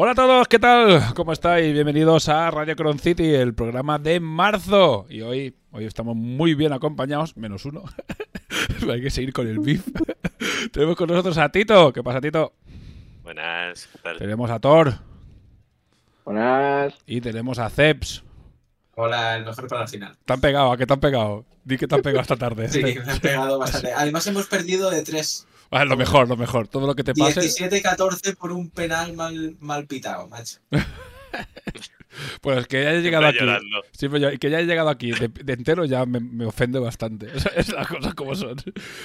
Hola a todos, ¿qué tal? ¿Cómo estáis? Bienvenidos a Radio Cron City, el programa de marzo. Y hoy, hoy estamos muy bien acompañados, menos uno. Hay que seguir con el beef. Tenemos con nosotros a Tito. ¿Qué pasa, Tito? Buenas, ¿qué tal? Tenemos a Thor Buenas. y tenemos a Ceps. Hola, el mejor para el final. ¿Te han pegado? ¿A qué te han pegado? Di que te han pegado esta tarde. Sí, me han pegado bastante. Además, hemos perdido de 3. Ah, lo mejor, lo mejor. Todo lo que te pase. 17-14 por un penal mal, mal pitado, macho. Pues que ya haya llegado aquí. Siempre que ya haya llegado aquí de, de entero ya me, me ofende bastante. Esa Es las cosas como son.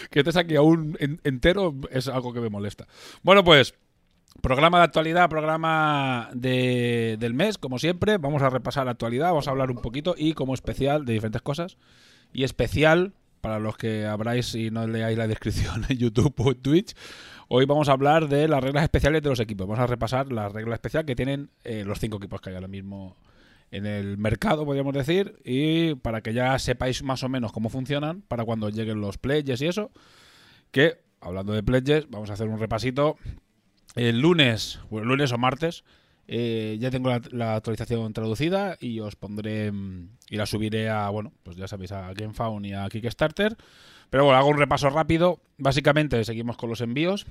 Que estés aquí aún en- entero es algo que me molesta. Bueno, pues. Programa de actualidad, programa de- del mes, como siempre. Vamos a repasar la actualidad, vamos a hablar un poquito y como especial de diferentes cosas. Y especial, para los que abráis y no leáis la descripción en YouTube o en Twitch, hoy vamos a hablar de las reglas especiales de los equipos. Vamos a repasar la regla especial que tienen eh, los cinco equipos que hay ahora mismo en el mercado, podríamos decir, y para que ya sepáis más o menos cómo funcionan para cuando lleguen los pledges y eso. Que, hablando de pledges, vamos a hacer un repasito. El lunes, bueno, lunes o martes, eh, ya tengo la, actualización traducida y os pondré mm, y la subiré a, bueno, pues ya sabéis, a GameFound y a Kickstarter. Pero bueno, hago un repaso rápido. Básicamente seguimos con los envíos.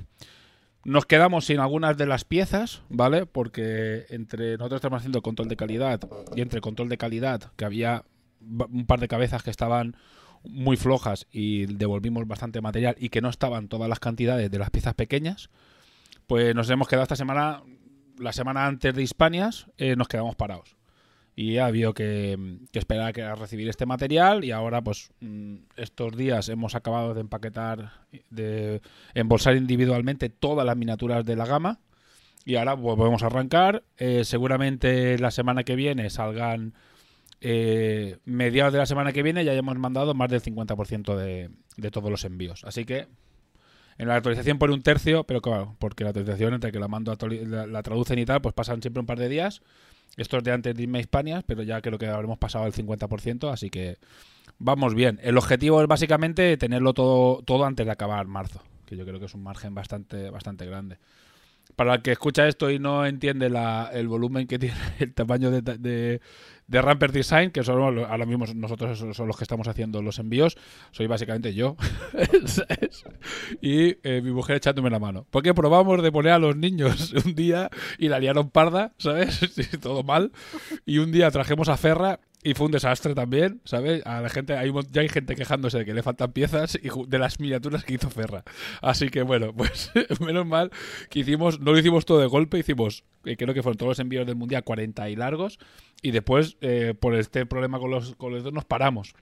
Nos quedamos sin algunas de las piezas, ¿vale? Porque entre nosotros estamos haciendo control de calidad y entre control de calidad, que había un par de cabezas que estaban muy flojas y devolvimos bastante material y que no estaban todas las cantidades de las piezas pequeñas, pues nos hemos quedado esta semana, la semana antes de Hispanias, eh, nos quedamos parados. Y ha habido que, que esperar a, que- a recibir este material y ahora pues mm, estos días hemos acabado de empaquetar, de embolsar individualmente todas las miniaturas de la gama y ahora volvemos a arrancar. Eh, seguramente la semana que viene salgan eh, mediados de la semana que viene ya hayamos mandado más del 50% de, de todos los envíos. Así que en la actualización por un tercio, pero claro, porque la actualización entre que la mando la, la traducen y tal, pues pasan siempre un par de días. Esto es de antes de irme a Hispanias, pero ya creo que habremos pasado el 50%, así que vamos bien. El objetivo es básicamente tenerlo todo, todo antes de acabar marzo, que yo creo que es un margen bastante, bastante grande. Para el que escucha esto y no entiende el volumen que tiene, el tamaño de, de, Ramper Design, que son ahora mismo nosotros son los que estamos haciendo los envíos, soy básicamente yo. y eh, mi mujer echándome la mano. Porque probamos de poner a los niños un día y la liaron parda, ¿sabes? Todo mal. Y un día trajimos a Ferra y fue un desastre también, ¿sabes? A la gente, hay, ya hay gente quejándose de que le faltan piezas y de las miniaturas que hizo Ferra. Así que bueno, pues menos mal que hicimos, no lo hicimos todo de golpe, hicimos, eh, creo que fueron todos los envíos del Mundial 40 y largos, y después, eh, por este problema con los, con los dos, nos paramos.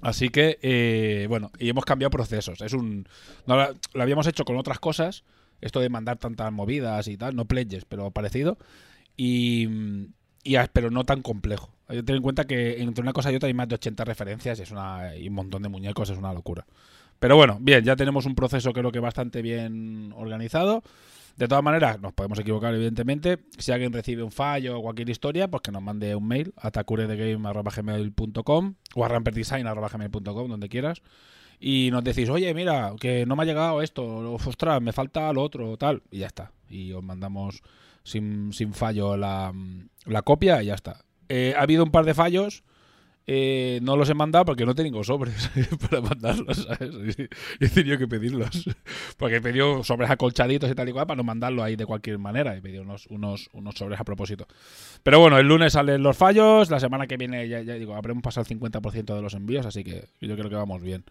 Así que, eh, bueno, y hemos cambiado procesos. Es un. Lo habíamos hecho con otras cosas, esto de mandar tantas movidas y tal, no pledges, pero parecido. y, y pero no tan complejo. Hay en cuenta que entre una cosa y otra hay más de 80 referencias y, es una, y un montón de muñecos, es una locura. Pero bueno, bien, ya tenemos un proceso creo que bastante bien organizado. De todas maneras, nos podemos equivocar, evidentemente. Si alguien recibe un fallo o cualquier historia, pues que nos mande un mail a tacuredegame.gmail.com o a ramperdesign.gmail.com, donde quieras. Y nos decís, oye, mira, que no me ha llegado esto, ostras, me falta lo otro, tal. Y ya está. Y os mandamos sin, fallo la copia y ya está. Eh, ha habido un par de fallos eh, no los he mandado porque no tengo sobres para mandarlos, ¿sabes? He tenido que pedirlos. Porque he pedido sobres acolchaditos y tal y cual para no mandarlo ahí de cualquier manera. He pedido unos, unos, unos sobres a propósito. Pero bueno, el lunes salen los fallos. La semana que viene, ya, ya digo, habremos pasado el 50% de los envíos. Así que yo creo que vamos bien.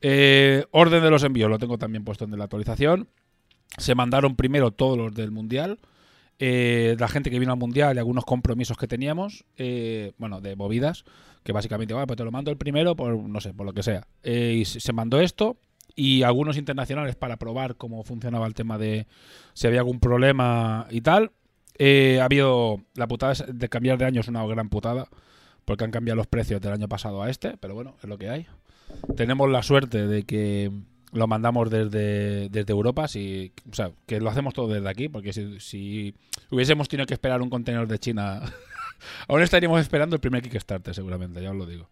Eh, orden de los envíos, lo tengo también puesto en la actualización. Se mandaron primero todos los del Mundial. Eh, la gente que vino al Mundial y algunos compromisos que teníamos, bueno, de movidas que básicamente, bueno, pues te lo mando el primero por, no sé, por lo que sea. Eh, y se mandó esto y algunos internacionales para probar cómo funcionaba el tema de si había algún problema y tal. Eh, ha habido, la putada de cambiar de año es una gran putada, porque han cambiado los precios del año pasado a este, pero bueno, es lo que hay. Tenemos la suerte de que lo mandamos desde, desde Europa, si, o sea, que lo hacemos todo desde aquí, porque si, si hubiésemos tenido que esperar un contenedor de China Aún estaríamos esperando el primer Kickstarter, seguramente, ya os lo digo.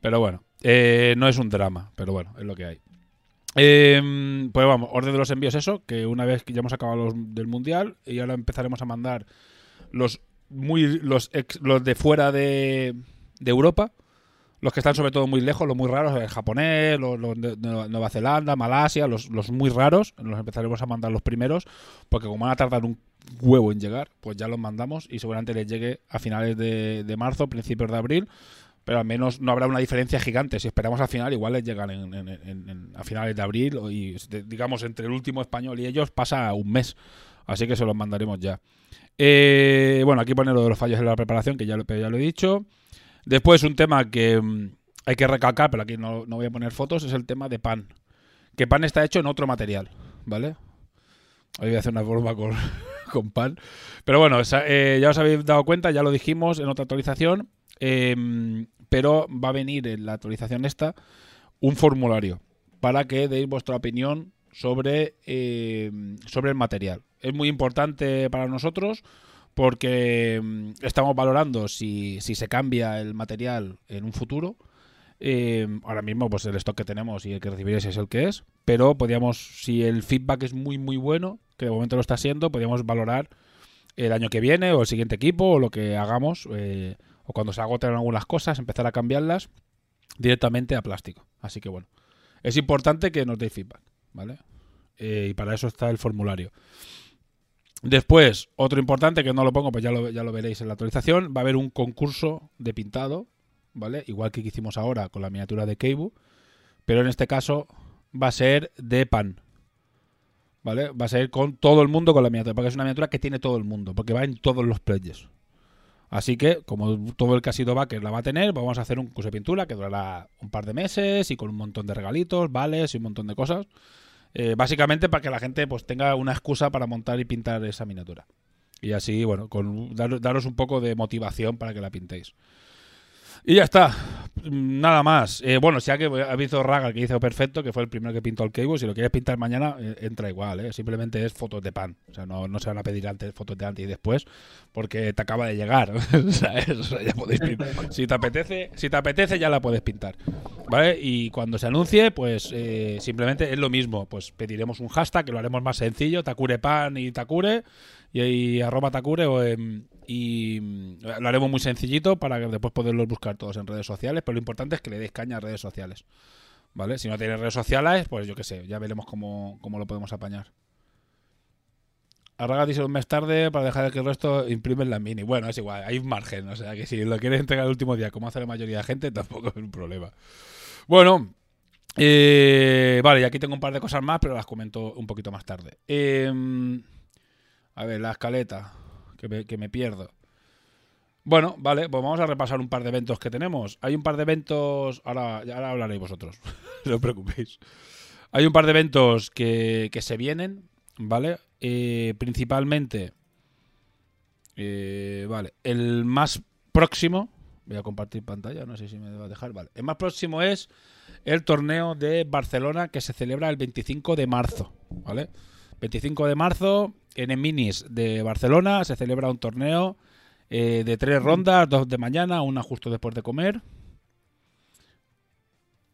Pero bueno, eh, no es un drama, pero bueno, es lo que hay. Em, pues vamos, orden de los envíos eso, que una vez que ya hemos acabado los del mundial y ahora empezaremos a mandar los muy los, los de fuera de, de Europa, los que están sobre todo muy lejos, los muy raros, el japonés, los, de Nueva Zelanda, Malasia, los, los, muy raros, los empezaremos a mandar los primeros, porque como van a tardar un huevo en llegar, pues ya los mandamos y seguramente les llegue a finales de, marzo, principios de abril, pero al menos no habrá una diferencia gigante. Si esperamos al final, igual les llegan en, a finales de abril y digamos entre el último español y ellos pasa un mes, así que se los mandaremos ya. Eh, bueno, aquí pone lo de los fallos en la preparación, que ya ya lo he dicho. Después un tema que mm, hay que recalcar, pero aquí no, voy a poner fotos, es el tema de pan. Que pan está hecho en otro material, ¿vale? Hoy voy a hacer una forma con, pan. Pero bueno, eh, ya os habéis dado cuenta, ya lo dijimos en otra actualización, em, pero va a venir en la actualización esta un formulario para que deis vuestra opinión sobre, em, sobre el material. Es muy importante para nosotros porque mm, estamos valorando si, si, se cambia el material en un futuro. Eh, ahora mismo, pues el stock que tenemos y el que recibiréis es el que es, pero podríamos, si el feedback es muy, muy bueno, que de momento lo está siendo, podríamos valorar el año que viene o el siguiente equipo o lo que hagamos, eh, o cuando se agoten algunas cosas, empezar a cambiarlas directamente a plástico. Así que bueno, es importante que nos deis feedback, ¿vale? Eh, y para eso está el formulario. Después, otro importante que no lo pongo, pues ya lo, ya lo veréis en la actualización, va a haber un concurso de pintado, ¿vale? Igual que hicimos ahora con la miniatura de Keibu, pero en este caso va a ser de pan, ¿vale? Va a ser con todo el mundo con la miniatura, porque es una miniatura que tiene todo el mundo, porque va en todos los pledges. Así que, como todo el que ha sido backer la va a tener, vamos a hacer un curso de pintura que durará un par de meses y con un montón de regalitos, vales y un montón de cosas. Eh, básicamente para que la gente pues tenga una excusa para montar y pintar esa miniatura. Y así, bueno, con daros un poco de motivación para que la pintéis. Y ya está. Nada más. Eh, bueno, si ha visto Raga que hizo perfecto, que fue el primero que pintó el cable. Si lo quieres pintar mañana, eh, entra igual. ¿eh? Simplemente es fotos de pan. O sea, no, no, se van a pedir antes fotos de antes y después, porque te acaba de llegar. o sea, ya podéis pintar. Si te apetece, si te apetece, ya la puedes pintar. ¿Vale? Y cuando se anuncie, pues eh, simplemente es lo mismo. Pues pediremos un hashtag que lo haremos más sencillo: Takure Pan y Takure. Y, y arroba Takure o en y mm, lo haremos muy sencillito para después poderlos buscar todos en redes sociales, pero lo importante es que le deis caña a redes sociales. ¿Vale? Si no tienes redes sociales, pues yo qué sé, ya veremos cómo, lo podemos apañar. Arraga dice un mes tarde para dejar que el resto imprimen la mini. Bueno, es igual, hay margen. O sea que si lo quieres entregar el último día, como hace la mayoría de gente, tampoco es un problema. Bueno, eh, vale, y aquí tengo un par de cosas más, pero las comento un poquito más tarde. Em, a ver, la escaleta que me, pierdo. Bueno, vale, pues vamos a repasar un par de eventos que tenemos. Hay un par de eventos, ahora, ahora hablaréis vosotros, no os preocupéis. Hay un par de eventos que, que se vienen, ¿vale? Eh, principalmente, Eh, vale, el más próximo, voy a compartir pantalla, no sé si me va a dejar, vale. El más próximo es el torneo de Barcelona que se celebra el 25 de marzo, ¿vale? 25 de marzo en el Minis de Barcelona se celebra un torneo eh, de tres rondas, dos de mañana, una justo después de comer.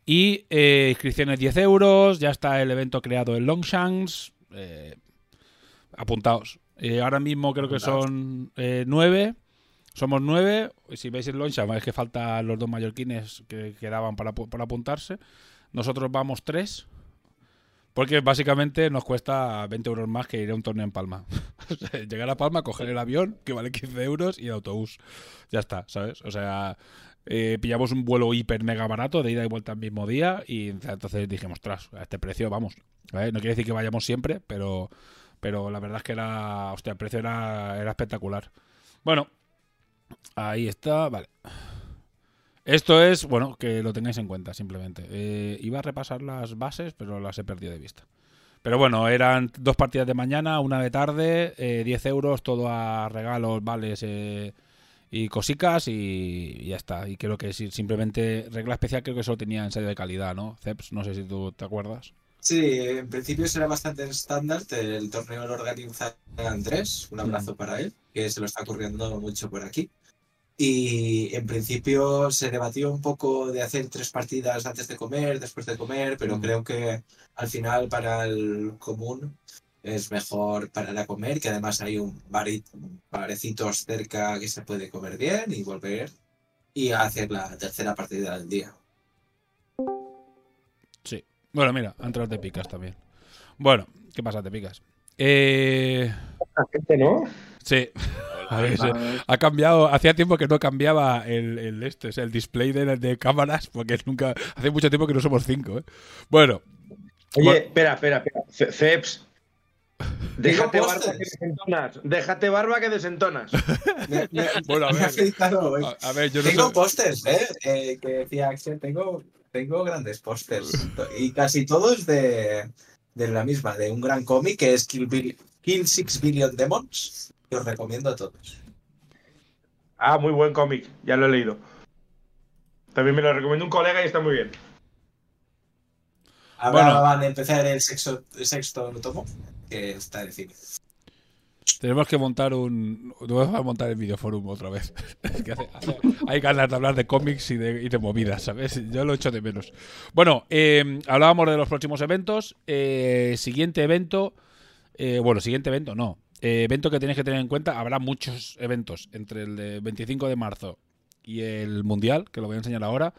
Y eh, inscripciones 10 euros, ya está el evento creado en Longshanks. Eh, apuntaos. Eh, ahora mismo creo que son nueve. Somos nueve. Si veis el Longshanks, es que faltan los dos mallorquines que quedaban para, para apuntarse. Nosotros vamos tres. Porque básicamente nos cuesta 20 euros más que ir a un torneo en Palma. Llegar a Palma, coger el avión, que vale 15 euros, y el autobús. Ya está, ¿sabes? O sea, eh, pillamos un vuelo hiper mega barato de ida y vuelta al mismo día y entonces dijimos, tras, a este precio vamos. No quiere decir que vayamos siempre, pero, pero la verdad es que era, hostia, el precio era, era espectacular. Bueno, ahí está, vale. Esto es, bueno, que lo tengáis en cuenta simplemente. Eh, iba a repasar las bases, pero las he perdido de vista. Pero bueno, eran dos partidas de mañana, una de tarde, eh, 10 euros, todo a regalos, vales eh, y cosicas y, y ya está. Y creo que sí, simplemente regla especial creo que solo tenía ensayo de calidad, ¿no? Ceps, no sé si tú te acuerdas. Sí, en principio será bastante estándar. El torneo lo organiza Andrés, un abrazo para él, que se lo está ocurriendo mucho por aquí. Y en principio se debatió un poco de hacer tres partidas antes de comer, después de comer, pero Mm. creo que al final para el común es mejor parar a comer, que además hay un bari- barecitos cerca que se puede comer bien y volver y hacer la tercera partida del día. Sí. Bueno, mira, ha entrado Te Picas también. Bueno, ¿qué pasa, Te Picas? Eh, La gente, ¿no? Sí, a ver, ha cambiado. Hacía tiempo que no cambiaba el, el este, o sea, el display de, de cámaras, porque nunca. Hace mucho tiempo que no somos cinco, ¿eh? Bueno, Oye, Bueno. espera, espera, espera. Ce- Ceps. Déjate barba que desentonas. Déjate barba que desentonas. Bueno, a ver. a, a ver, yo no Tengo sé. pósters, ¿eh? Eh, Que decía Axel, tengo, tengo grandes pósters. Y casi todos de, de la misma, de un gran cómic que es Kill, Bill- Kill Six Billion Demons. Os recomiendo a todos. Ah, muy buen cómic. Ya lo he leído. También me lo recomiendo un colega y está muy bien. Ahora Bueno. van a empezar el sexto, el sexto tomo, que está en cine. Tenemos que montar un. Tenemos que montar el videoforum otra vez. Es que hace- hace- hay ganas de hablar de cómics y de, y de movidas, ¿sabes? Yo lo echo de menos. Bueno, eh, hablábamos de los próximos eventos. Eh, siguiente evento. eh, bueno, siguiente evento, no. Eh, evento que tenéis que tener en cuenta. Habrá muchos eventos entre el de 25 de marzo y el Mundial, que lo voy a enseñar ahora.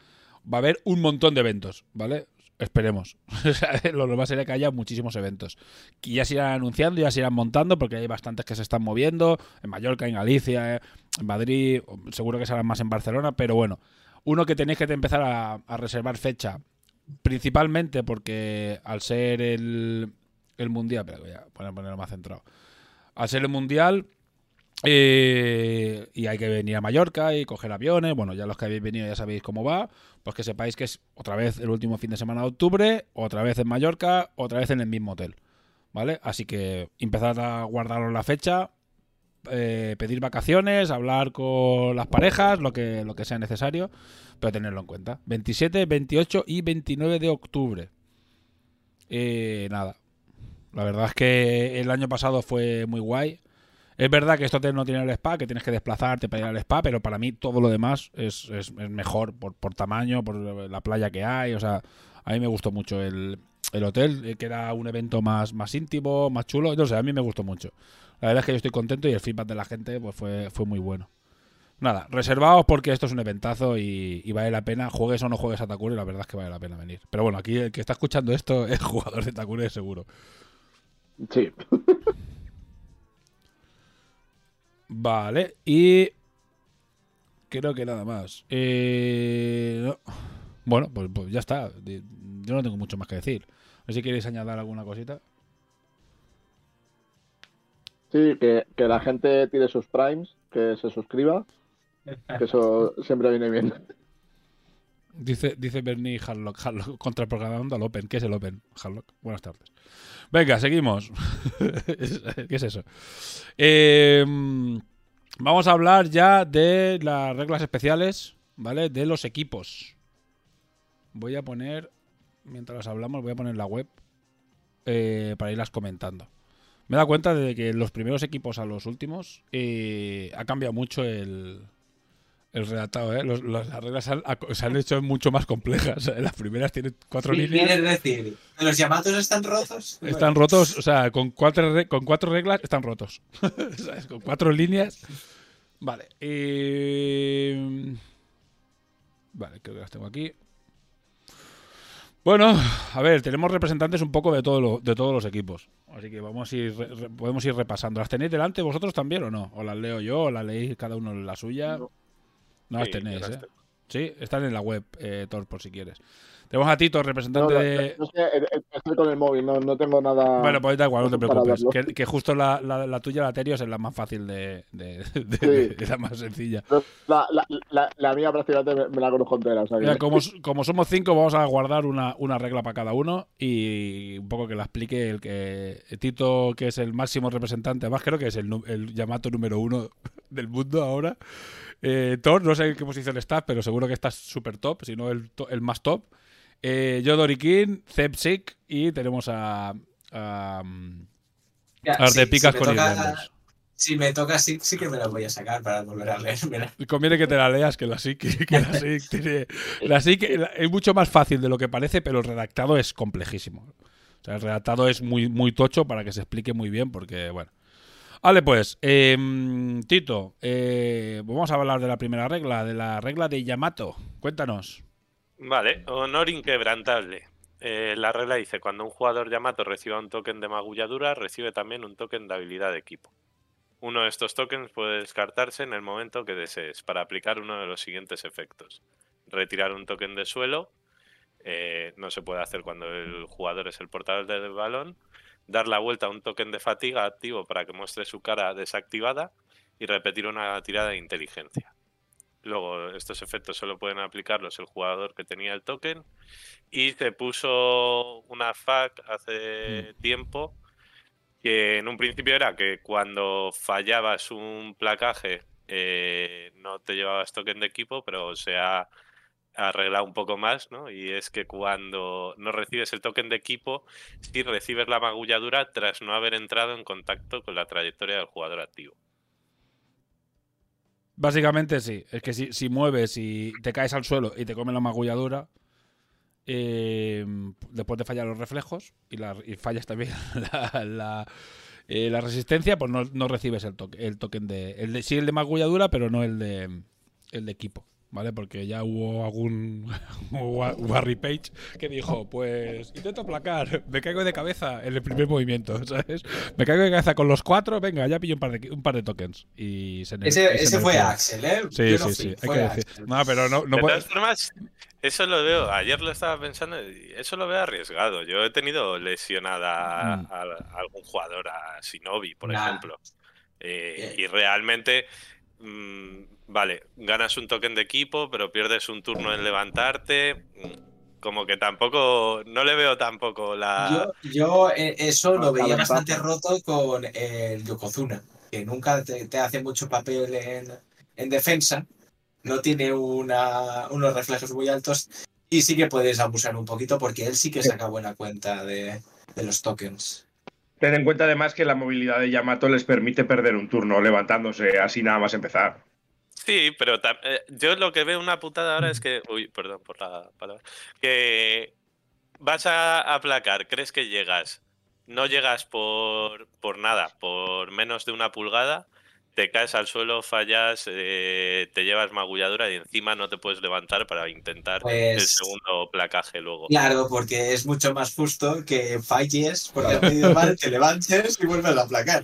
Va a haber un montón de eventos, ¿vale? Esperemos. lo normal sería que haya muchísimos eventos. Que ya se irán anunciando, ya se irán montando, porque hay bastantes que se están moviendo. En Mallorca, en Galicia, eh, en Madrid, seguro que serán más en Barcelona, pero bueno. Uno que tenéis que empezar a, reservar fecha, principalmente porque al ser el, el mundial, pero voy a poner- ponerlo más centrado. Al ser el mundial, eh, y hay que venir a Mallorca y coger aviones. Bueno, ya los que habéis venido ya sabéis cómo va. Pues que sepáis que es otra vez el último fin de semana de octubre, otra vez en Mallorca, otra vez en el mismo hotel. ¿Vale? Así que empezad a guardaros la fecha, eh, pedir vacaciones, hablar con las parejas, lo que, lo que sea necesario, pero tenerlo en cuenta. 27, 28 y 29 de octubre. Eh, nada. La verdad es que el año pasado fue muy guay. Es verdad que esto te- no tiene el spa, que tienes que desplazarte para ir al spa, pero para mí todo lo demás es, es- es mejor por, por tamaño, por la playa que hay. O sea, a mí me gustó mucho el, el hotel, eh, que era un evento más, más íntimo, más chulo. No sé, a mí me gustó mucho. La verdad es que yo estoy contento y el feedback de la gente pues fue, fue muy bueno. Nada, reservaos porque esto es un eventazo y, y vale la pena. Juegues o no juegues a Takure, la verdad es que vale la pena venir. Pero bueno, aquí el que está escuchando esto es jugador de Takure seguro. Sí. Vale, y creo que nada más. Eh, no. Bueno, pues, pues ya está. Yo no tengo mucho más que decir. No sé si queréis añadir alguna cosita. Sí, que, que la gente tire sus primes, que se suscriba, que eso siempre viene bien. Dice, dice Bernie Harlock, Harlock contraprogramando al Open. ¿Qué es el Open? Harlock. Buenas tardes. Venga, seguimos. ¿Qué es eso? Eh, Vamos a hablar ya de las reglas especiales, ¿vale? De los equipos. Voy a poner, mientras hablamos, voy a poner la web eh, para irlas comentando. Me he dado cuenta de que los primeros equipos a los últimos eh, ha cambiado mucho el, el redactado, ¿eh? Los- los- las reglas se han, se han hecho mucho más complejas. ¿eh? Las primeras tienen cuatro ¿Qué líneas. ¿Quieres decir? ¿Los llamados están rotos? Están rotos, o sea, con cuatro, con cuatro reglas están rotos. ¿Sabes? Con cuatro líneas. Vale. eh, Vale, creo que las tengo aquí. Bueno, a ver, tenemos representantes un poco de, todo lo- de todos los equipos. Así que vamos a ir, podemos ir repasando. ¿Las tenéis delante vosotros también o no? ¿O las leo yo o las leéis cada uno la suya? No, las Sí, tenéis, las ¿eh? tengo. Sí, están en la web, eh, Thor, por si quieres. Tenemos a Tito, No, representante no, de... no, que, eh, eh, estoy con el móvil, no, no tengo nada. Bueno, pues da igual, no te preocupes. Que, que justo la, la, la tuya, la Terios, es la más fácil de, de, de- Sí. de- es la más sencilla. La, la, la, la mía prácticamente me, me la conozco entera. O sea que- Mira, como, como somos cinco, vamos a guardar una, una regla para cada uno y un poco que la explique el que Tito, que es el máximo representante, además creo que es el, el Yamato número uno del mundo ahora. Eh, Thor, no sé en qué posición estás, pero seguro que estás súper top, si no el, el más top. Eh, yo, Dorikin, Zepsik y tenemos a, a, Ya, a sí, Ardepicas si con toca-. Si me toca, sí, sí que me las voy a sacar para volver a leer. Conviene que te la leas, que la SIC, que la SIC tiene. La SIC la- es mucho más fácil de lo que parece, pero el redactado es complejísimo. O sea, el redactado es muy, muy tocho para que se explique muy bien, porque, bueno. Vale, pues, em, Tito, eh, vamos a hablar de la primera regla, de la regla de Yamato. Cuéntanos. Vale, honor inquebrantable. Eh, la regla dice, cuando un jugador Yamato reciba un token de magulladura, recibe también un token de habilidad de equipo. Uno de estos tokens puede descartarse en el momento que desees para aplicar uno de los siguientes efectos. Retirar un token de suelo, eh, no se puede hacer cuando el jugador es el portador del balón. Dar la vuelta a un token de fatiga activo para que muestre su cara desactivada y repetir una tirada de inteligencia. Luego, estos efectos solo pueden aplicarlos el jugador que tenía el token. Y se puso una FAQ hace tiempo que en un principio era que cuando fallabas un placaje eh, no te llevabas token de equipo, pero se ha arreglado un poco más, ¿no? Y es que cuando no recibes el token de equipo, sí recibes la magulladura tras no haber entrado en contacto con la trayectoria del jugador activo. Básicamente sí, es que si, si mueves y te caes al suelo y te come la magulladura, eh, después de fallar los reflejos y, la- y fallas también eh, la resistencia, pues no, no recibes el, toque, el token de, el de. Sí, el de magulladura, pero no el de, el de equipo. ¿Vale? Porque ya hubo algún Wa- Warry Page que dijo, pues intento aplacar, me caigo de cabeza en el primer movimiento, ¿sabes? Me caigo de cabeza con los cuatro, venga, ya pillo un par de, un par de tokens. Y se Ese, se ese fue. Axel, ¿eh? Sí, Yo sí, sí, hay que decir. Axel. No, pero no, no de puede- todas formas, eso lo veo, ayer lo estaba pensando, y eso lo veo arriesgado. Yo he tenido lesionada Mm. a, a algún jugador, a Shinobi, por Nah. ejemplo. Eh, Bien. y realmente, vale, ganas un token de equipo, pero pierdes un turno en levantarte. mm, Como que tampoco, no le veo tampoco la... Yo, yo, eh, eso lo veía bastante roto con el Yokozuna, que nunca te, te hace mucho papel en, en defensa, no tiene una, unos reflejos muy altos y sí que puedes abusar un poquito porque él sí que saca buena cuenta de, de los tokens. Ten en cuenta además que la movilidad de Yamato les permite perder un turno levantándose así nada más empezar. Sí, pero eh, yo lo que veo una putada ahora es que. Uy, perdón por la palabra. Que vas a aplacar, crees que llegas. No llegas por, por nada, por menos de una pulgada. Te caes al suelo, fallas, eh, te llevas magulladura y encima no te puedes levantar para intentar el Pues- segundo placaje luego. Claro, porque es mucho más justo que falles porque has pedido mal, te levantes y vuelves a aplacar.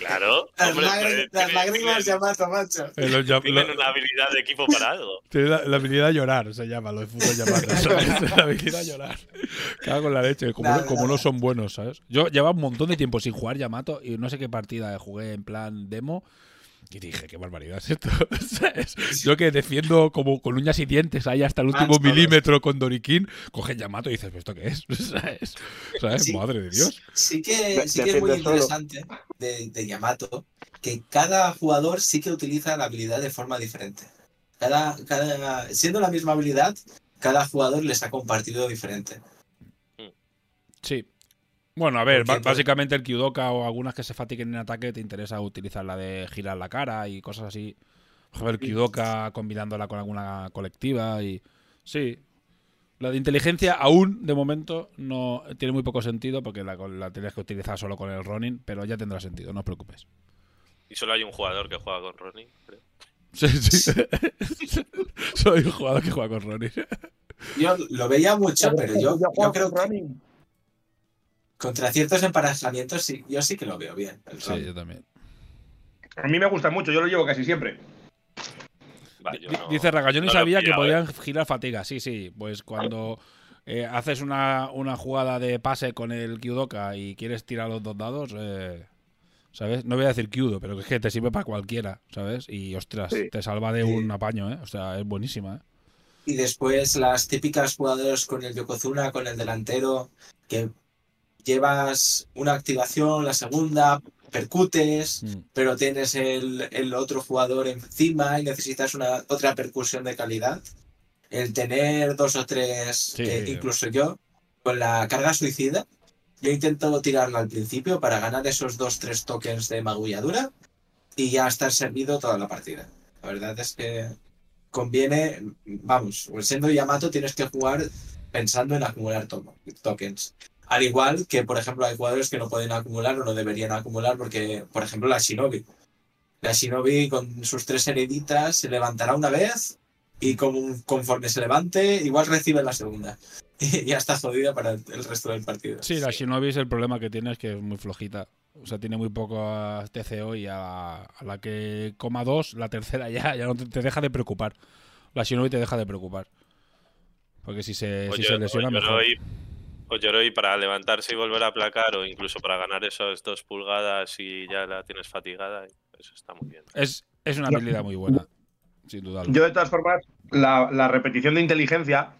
Claro, Las, hombre, tienen- las lágrimas macho. Eh, tienen lo- una habilidad de equipo para algo. tiene la, la habilidad de llorar, se llama, lo de fútbol llamado. La habilidad de llorar. Cago con la leche, como, no, Nada, como no son buenos, ¿sabes? Yo llevaba un montón de tiempo sin jugar Yamato y no sé qué partida jugué en plan demo. Y dije, qué barbaridad es esto. ¿Sabes? Yo que defiendo como con uñas y dientes ahí hasta el último milímetro con Doriquín, coge Yamato y dices, ¿pero esto qué es? ¿Sabes? ¿Sabes? Sí. Madre de Dios. Sí que, sí que es muy interesante de, de Yamato que cada jugador sí que utiliza la habilidad de forma diferente. Cada, cada, siendo la misma habilidad, cada jugador le saca un partido diferente. Sí. Bueno, a ver, básicamente el Kyudoka o algunas que se fatiguen en ataque te interesa utilizar la de girar la cara y cosas así. El Kyudoka combinándola con alguna colectiva y... Sí. La de inteligencia aún, de momento, no tiene muy poco sentido porque la, la tienes que utilizar solo con el Ronin, pero ya tendrá sentido, no os preocupes. Y solo hay un jugador que juega con Ronnie. creo. Sí, sí. Soy un jugador que juega con Ronin. Yo lo veía mucho, pero yo, yo juego creo con que Ronin. Contra ciertos emparejamientos sí, yo sí que lo veo bien. el Sí, yo también. A mí me gusta mucho, yo lo llevo casi siempre. Va, yo Di- no- Dice Raga, yo ni no sabía que podían ¿eh? girar fatiga. Sí, sí, pues cuando eh, haces una, una jugada de pase con el Kyudoka y quieres tirar los dos dados, eh, ¿sabes? No voy a decir Kyudo, pero es que te sirve para cualquiera, ¿sabes? Y ostras, Sí. te salva de Sí. un apaño, ¿eh? O sea, es buenísima, ¿eh? Y después las típicas jugadores con el Yokozuna, con el delantero, que llevas una activación, la segunda, percutes, Mm. pero tienes el, el otro jugador encima y necesitas una otra percusión de calidad. El tener dos o tres, Sí. eh, incluso yo, con la carga suicida, yo intento tirarla al principio para ganar esos dos tres tokens de magulladura y ya estar servido toda la partida. La verdad es que conviene, vamos, siendo Yamato tienes que jugar pensando en acumular to- tokens. Al igual que, por ejemplo, hay jugadores que no pueden acumular o no deberían acumular porque, por ejemplo, la Shinobi. La Shinobi con sus tres hereditas se levantará una vez y como, conforme se levante, igual recibe la segunda. Y ya está jodida para el resto del partido. Sí, la Shinobi es el problema que tiene es que es muy flojita. O sea, tiene muy poco TCO y a, a la que coma dos, la tercera ya, ya no te, te deja de preocupar. La Shinobi te deja de preocupar. Porque si se, O si se lesiona, mejor. O Yoroi para levantarse y volver a aplacar, o incluso para ganar esas dos pulgadas y ya la tienes fatigada. Eso está muy bien. Es, es una habilidad muy buena, sin duda. Yo, de todas formas, la, la repetición de inteligencia.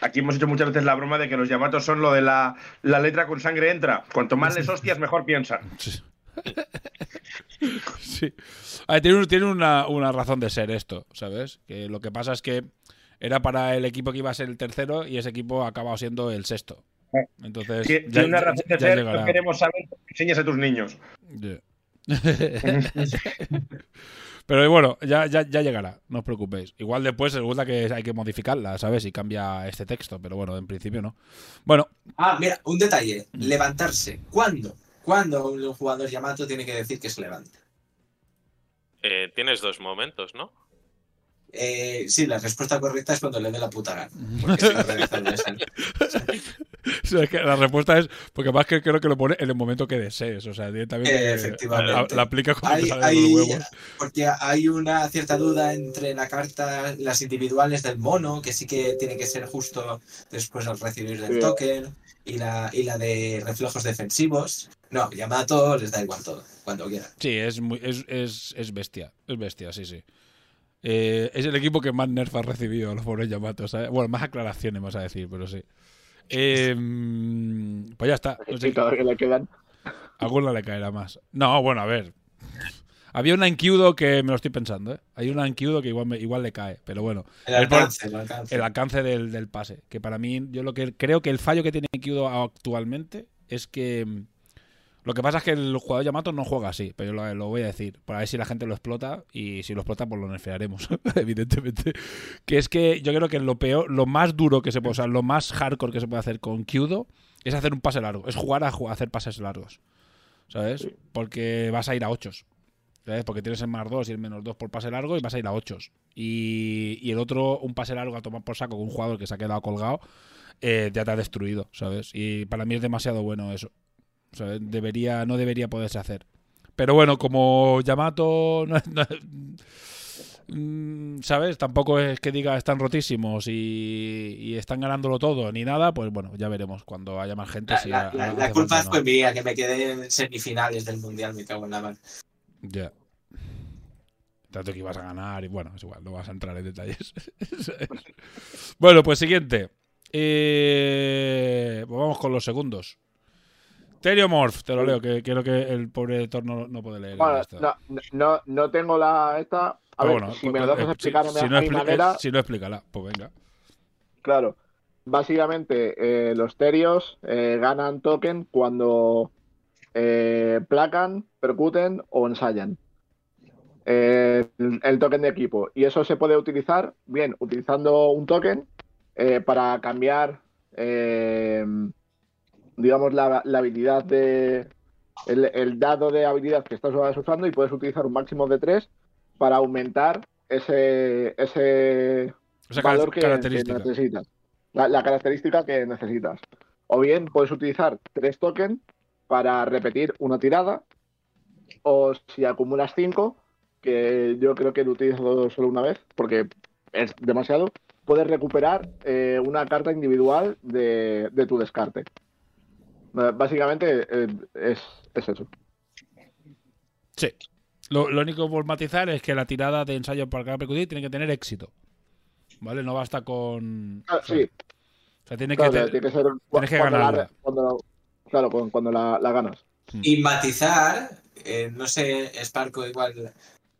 Aquí hemos hecho muchas veces la broma de que los Yamatos son lo de la, la letra con sangre entra. Cuanto más les hostias, mejor piensan. Sí. Sí. A ver, tiene, tiene una, una razón de ser esto, ¿sabes? Que lo que pasa es que era para el equipo que iba a ser el tercero y ese equipo ha acabado siendo el sexto. Entonces, Tiene ya- una razón de ser, llegará. no queremos saber, enseñas a tus niños. Pero bueno, ya, ya, ya llegará, no os preocupéis. Igual después resulta que hay que modificarla, ¿sabes? Y cambia este texto, pero bueno, en principio no. Bueno, Ah, mira, un detalle. Levantarse. ¿Cuándo? ¿Cuándo un jugador Yamato tiene que decir que se levanta? Eh, tienes dos momentos, ¿no? Eh, sí, la respuesta correcta es cuando le dé la puta gana. Porque si no realiza el deseo. o sea, es que la respuesta es, porque más que creo que lo pone en el momento que desees, o sea, directamente Eh, la, efectivamente. la aplica cuando Hay, te sale de hay- los huevos. porque hay una cierta duda entre la carta, las individuales del mono, que sí que tiene que ser justo después al recibir Sí. token, y la, y la de reflejos defensivos. No, Yamato les da igual todo, cuando quiera. Sí, es, muy, es, es, es bestia, es bestia, sí, sí. Eh, es el equipo que más nerf ha recibido, los pobres Yamato, ¿sabes? Bueno, más aclaraciones vas a decir, pero sí. Eh, pues ya está. No sé, que le quedan. alguna le caerá más. No, bueno, a ver. Había una en Kyudo que me lo estoy pensando, ¿eh? Hay una en Kyudo que igual, me- igual le cae, pero bueno. El alcance, el alcance. El alcance del, del pase. Que para mí, yo lo que creo que el fallo que tiene Kyudo actualmente es que. Lo que pasa es que el jugador Yamato no juega así, pero yo lo, lo voy a decir. Para ver si la gente lo explota y si lo explota, pues lo nerfearemos, evidentemente. Que es que yo creo que lo peor, lo más duro que se puede, o sea, lo más hardcore que se puede hacer con Kyudo es hacer un pase largo, es jugar a, hacer pases largos. ¿Sabes? Porque vas a ir a 8. ¿sabes? Porque tienes el más 2 y el menos 2 por pase largo y vas a ir a 8. Y, y el otro, un pase largo a tomar por saco con un jugador que se ha quedado colgado, eh, ya te ha destruido, ¿sabes? Y para mí es demasiado bueno eso. Debería, no debería poderse hacer. Pero bueno, como Yamato, no- no- mm, ¿sabes? Tampoco es que diga están rotísimos y, y están ganándolo todo ni nada, pues bueno, ya veremos cuando haya más gente. La, si la- culpa no. fue mía, que me quedé en semifinales del Mundial, me cago en la mano. Ya. Tanto que ibas a ganar y bueno, es igual, no vas a entrar en detalles. bueno, pues siguiente. Eh, pues vamos con los segundos. Teriomorph, te lo leo, que quiero que el pobre Thor no, no puede leer. Bueno, no, no, no tengo la esta. A ver, bueno, si me pues, lo dejas eh, explicar si, a si no expli- manera, si no, explícala. Pues venga. claro. Básicamente, eh, los terios eh, ganan token cuando eh, placan, percuten o ensayan. El, el token de equipo. Y eso se puede utilizar, bien, utilizando un token para cambiar, digamos, la, la habilidad de. El, el dado de habilidad que estás usando y puedes utilizar un máximo de 3 para aumentar ese, ese valor que, necesitas. La, la característica que necesitas. O bien puedes utilizar tres tokens para repetir una tirada. O si acumulas cinco, que yo creo que lo utilizo solo una vez, porque es demasiado, puedes recuperar eh, una carta individual de, de tu descarte. Básicamente eh, es, es eso. Sí. Lo, lo único por matizar es que la tirada de ensayo para cada percutir tiene que tener éxito. ¿Vale? No basta con. Ah, sí, O sea, tiene claro, que. te- tiene que ser tienes que cuando la- ganarla. claro, cuando, cuando la, la ganas. Y matizar, eh, no sé, Sparko igual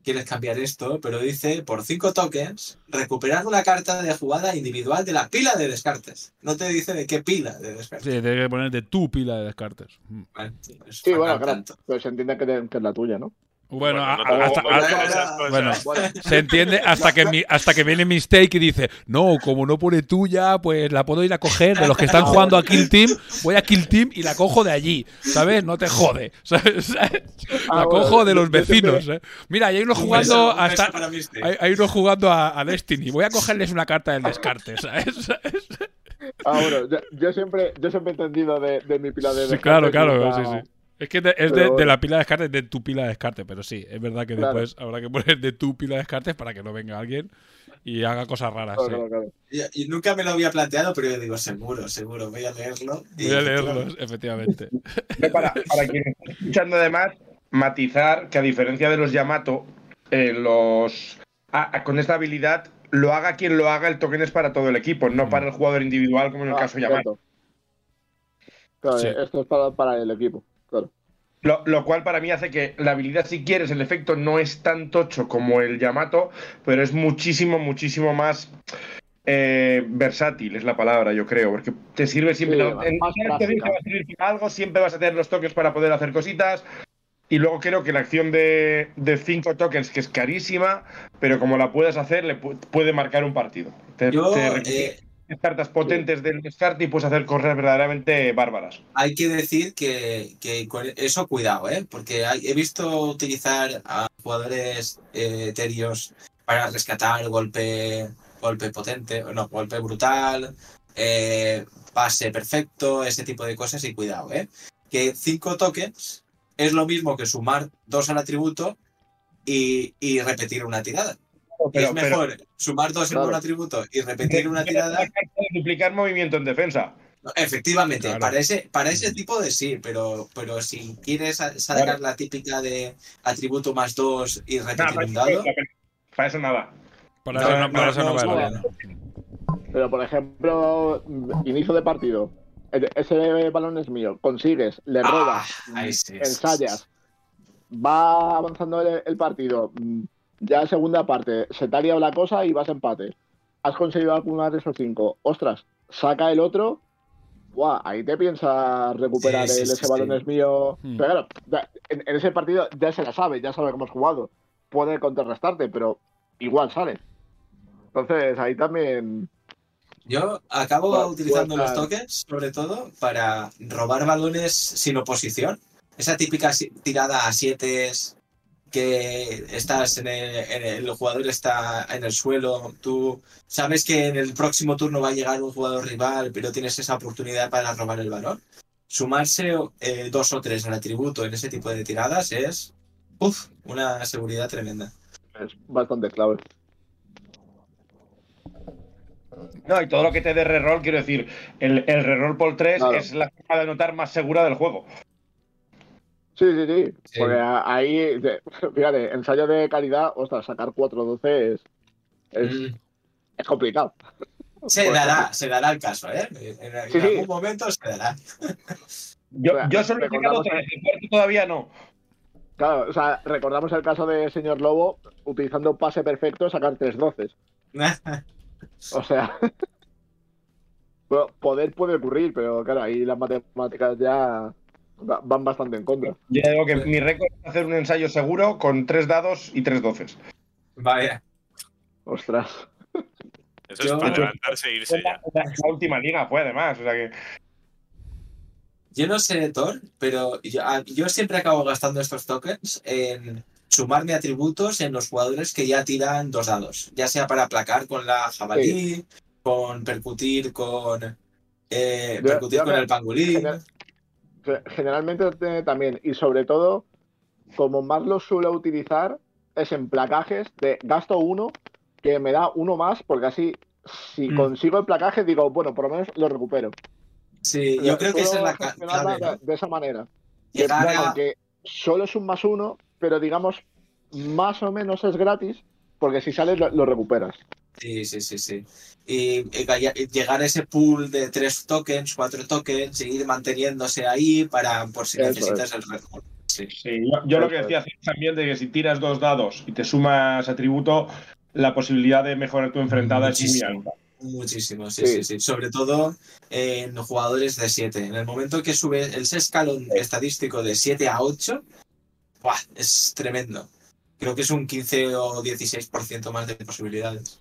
quieres cambiar esto, pero dice, por 5 tokens, recuperar una carta de jugada individual de la pila de descartes. No te dice de qué pila de descartes. Sí, tiene que poner de tu pila de descartes. Sí, bueno, claro, pero se entiende que es la tuya, ¿no? Bueno, se entiende hasta que, mi- hasta que viene Mistake y dice, no, como no pone tuya, pues la puedo ir a coger de los que están jugando a Kill Team, voy a Kill Team y la cojo de allí, ¿sabes? No te jode, ¿sabes? Ah, La cojo de los vecinos, ¿eh? Mira, hay unos Un jugando hasta... Hay, hay unos jugando a, a Destiny. Voy a cogerles una carta del descarte, ¿sabes? Ah, yo, yo siempre, yo siempre he entendido de, de mi pila de Sí, claro, claro, sí, sí. Es que de- es de, la pila de descartes, de tu pila de descarte, pero sí, es verdad que Claro. después habrá que poner de tu pila de descartes para que no venga alguien y haga cosas raras. Claro, sí. claro, claro. Y, y nunca me lo había planteado, pero yo digo, seguro, seguro, voy a leerlo. Y Voy a leerlos, efectivamente. Para, para quien esté escuchando además, matizar que a diferencia de los Yamato, eh, los a- a- con esta habilidad lo haga quien lo haga, el token es para todo el equipo, no para el jugador individual como en el Ah, caso Yamato. Claro, Sí. esto es para, para el equipo, claro. Lo, lo cual para mí hace que la habilidad, si quieres, el efecto no es tan tocho como el Yamato, pero es muchísimo, muchísimo más eh, versátil, es la palabra, yo creo, porque te sirve siempre. Sí, en- más en práctica. te dice que va a servir para algo, siempre vas a tener los tokens para poder hacer cositas. Y luego creo que la acción de, de cinco tokens, que es carísima, pero como la puedes hacer, le pu- puede marcar un partido. Te, Yo, te eh, cartas potentes del descarte y puedes hacer correr verdaderamente bárbaras. hay que decir que, que eso cuidado, ¿eh? Porque hay- he visto utilizar a jugadores eh, etéreos para rescatar golpe, golpe potente, no, golpe brutal, eh, pase perfecto, ese tipo de cosas y cuidado, ¿eh? Que cinco tokens es lo mismo que sumar dos al atributo y, y repetir una tirada. Pero- es mejor sumar dos en Claro. un atributo y repetir una tirada Duplicar movimiento en defensa. Efectivamente, Claro. para, ese, para ese tipo de sí, pero, pero si quieres sa- sacar Claro. la típica de atributo más dos y repetir un dado, para eso nada. Para eso no, no, para eso no no, vale. Pero, por ejemplo, mm, inicio de partido. el- Ese balón es mío. Consigues, le Ah, robas, ahí sí, sí, ensayas. Va avanzando el, el partido. Ya segunda parte, se te ha liado la cosa y vas a empate. Has conseguido acumular esos cinco. Ostras, saca el otro. Buah, ahí te piensas recuperar Sí, sí, el sí, ese balón sí. es mío. Hmm. Pero claro, ya- en, en ese partido ya se la sabe, ya sabe cómo has jugado. Puede contrarrestarte, pero igual sale. Entonces ahí también yo acabo Bueno, utilizando los tokens sobre todo para robar balones sin oposición. Esa típica tirada a siete que estás en el, en el- el jugador está en el suelo, tú sabes que en el próximo turno va a llegar un jugador rival, pero tienes esa oportunidad para robar el balón. Sumarse eh, dos o tres al atributo en ese tipo de tiradas es uf, una seguridad tremenda. es bastante clave. No, y todo lo que te dé reroll, quiero decir, el, el reroll por 3 Claro. es la forma de anotar más segura del juego. Sí, sí, sí. Sí. Porque ahí, fíjate, ensayo de calidad, ostras, sacar 4-12 es, es, Mm. es complicado. Se Pues- dará, se dará el caso, ¿eh? En, en Sí, sí. algún momento se dará. Yo, yo solo he sacado tres, el todavía no. Claro, o sea, recordamos el caso de señor Lobo utilizando pase perfecto sacar 3-12. O sea, bueno, poder puede ocurrir, pero claro, ahí las matemáticas ya van bastante en contra. Yo digo que mi récord es hacer un ensayo seguro con tres dados y tres doces. Vaya. Ostras. Eso Yo- es para levantarse e irse ya. La, la última liga fue además, o sea que Yo no sé, Thor, pero yo, a- yo siempre acabo gastando estos tokens en sumarme atributos en los jugadores que ya tiran dos dados, ya sea para aplacar con la jabalí, con percutir con eh, percutir yo con me- el pangolín. Gener- ge- Generalmente también, y sobre todo, como más lo suelo utilizar, es en placajes de gasto uno, que me da uno más, porque así, si Mm. consigo el placaje, digo, bueno, por lo menos lo recupero. Sí, yo creo que esa es la clave, de, esa manera. Que, claro, que solo es un más uno, pero digamos, más o menos es gratis, porque si sales lo, lo recuperas. Sí, sí, sí, sí. Y, eh, y llegar a ese pool de tres tokens, cuatro tokens, seguir manteniéndose ahí para por si Eso necesitas el record. Sí. sí, yo, yo lo que decía también de que si tiras dos dados y te sumas atributo, la posibilidad de mejorar tu enfrentada es muy Muchísimo. alta. Muchísimo, sí, sí, Sí. sí, Sobre todo en jugadores de 7. En el momento que sube el escalón estadístico de 7 a 8, ¡buah! es tremendo. Creo que es un 15 o 16% más de posibilidades.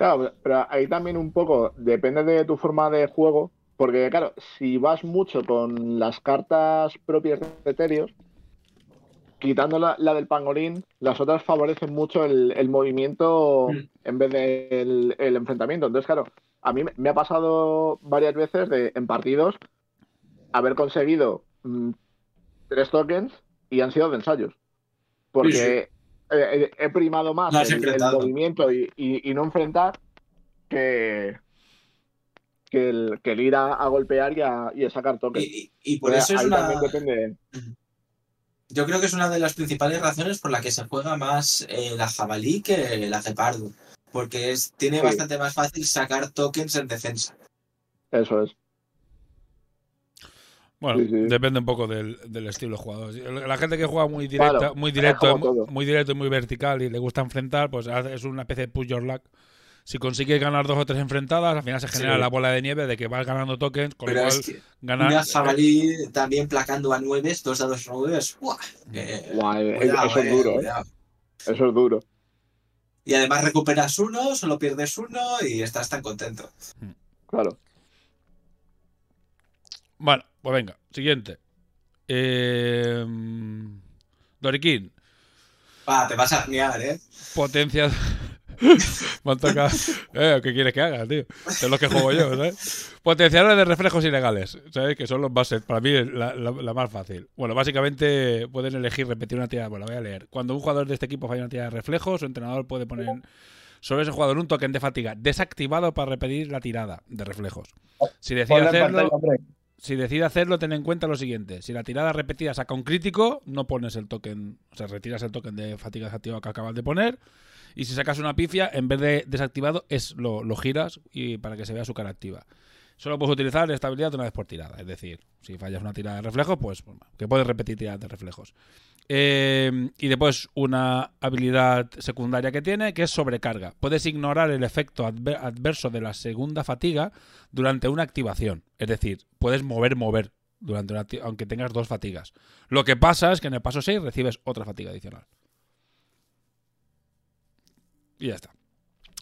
Claro, pero ahí también un poco depende de tu forma de juego, porque claro, si vas mucho con las cartas propias de Ethereum, quitando la, la del pangolín, las otras favorecen mucho el, el movimiento Mm. en vez del el enfrentamiento. Entonces, claro, a mí me- ha pasado varias veces de, en partidos haber conseguido mm, tres tokens y han sido de ensayos. Porque Sí, eh, he, he primado más has el, movimiento y, y- y no enfrentar que, que, el, que el ir a, a golpear y a, y a sacar tokens. Y, por eso es una. depende. Yo creo que es una de las principales razones por la que se juega más eh, la jabalí que la cepardo. Porque es, tiene Sí. bastante más fácil sacar tokens en defensa. Eso es. Bueno, Sí, sí. depende un poco del, del estilo de jugador. La gente que juega muy directa, Claro, muy directo, muy directo y muy vertical y le gusta enfrentar, pues es una especie de push your luck. Si consigues ganar dos o tres enfrentadas, al final se genera Sí. la bola de nieve de que vas ganando tokens, con Pero lo cual es que ganar. una jabalí también placando a nueves, dos dados nueves. ¡buah! Eh, eh, cuidado, eso es eh, duro, ¿eh? Eso es duro. Y además recuperas uno, solo pierdes uno y estás tan contento. Claro. Bueno, pues venga, siguiente. Eh, Doriquín, Va, te vas a miar, ¿eh? potencia. Me han tocado- Eh, ¿Qué quieres que haga, tío? Es lo que juego yo, ¿sabes? Potenciadores de reflejos ilegales, ¿sabes? Que son los bases. Para mí es la, la- la más fácil. Bueno, básicamente pueden elegir repetir una tirada. Bueno, la voy a leer. Cuando un jugador de este equipo falla una tirada de reflejos, su entrenador puede poner sobre ese jugador un token de fatiga desactivado para repetir la tirada de reflejos. Si decide hacerlo, pantalla. Si decide hacerlo, ten en cuenta lo siguiente. Si la tirada repetida saca un crítico, no pones el token, o sea, retiras el token de fatiga desactivado que acabas de poner. Y si sacas una pifia, en vez de desactivado, es lo, lo giras y para que se vea su cara activa. Solo puedes utilizar esta habilidad una vez por tirada. Es decir, si fallas una tirada de reflejos, pues bueno, que puedes repetir tiradas de reflejos. Eh, y después una habilidad secundaria que tiene, que es sobrecarga. Puedes ignorar el efecto adver- adverso de la segunda fatiga durante una activación. Es decir, puedes mover, mover, durante una aunque tengas dos fatigas. Lo que pasa es que en el paso 6 recibes otra fatiga adicional. Y ya está.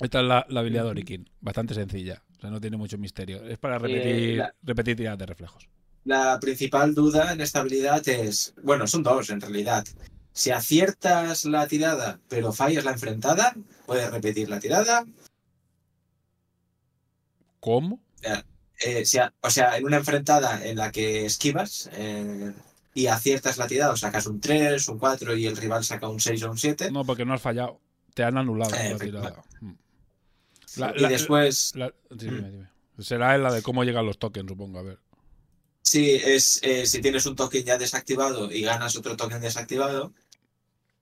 Esta es la, la habilidad de Orikin. Bastante sencilla. O sea, no tiene mucho misterio. Es para repetir, la- repetir tiradas de reflejos. La principal duda en esta habilidad es, bueno, son dos en realidad. Si aciertas la tirada pero fallas la enfrentada, puedes repetir la tirada. ¿Cómo? Eh, si a- o sea, en una enfrentada en la que esquivas eh, y aciertas la tirada, o sacas un 3, un 4 y el rival saca un 6 o un 7. No, porque no has fallado. Te han anulado Eh, la tirada. Mm. La- y la- después, la- sí, dime, dime. Será en la de cómo llegan los tokens, supongo. A ver. Sí, es eh, si tienes un token ya desactivado y ganas otro token desactivado,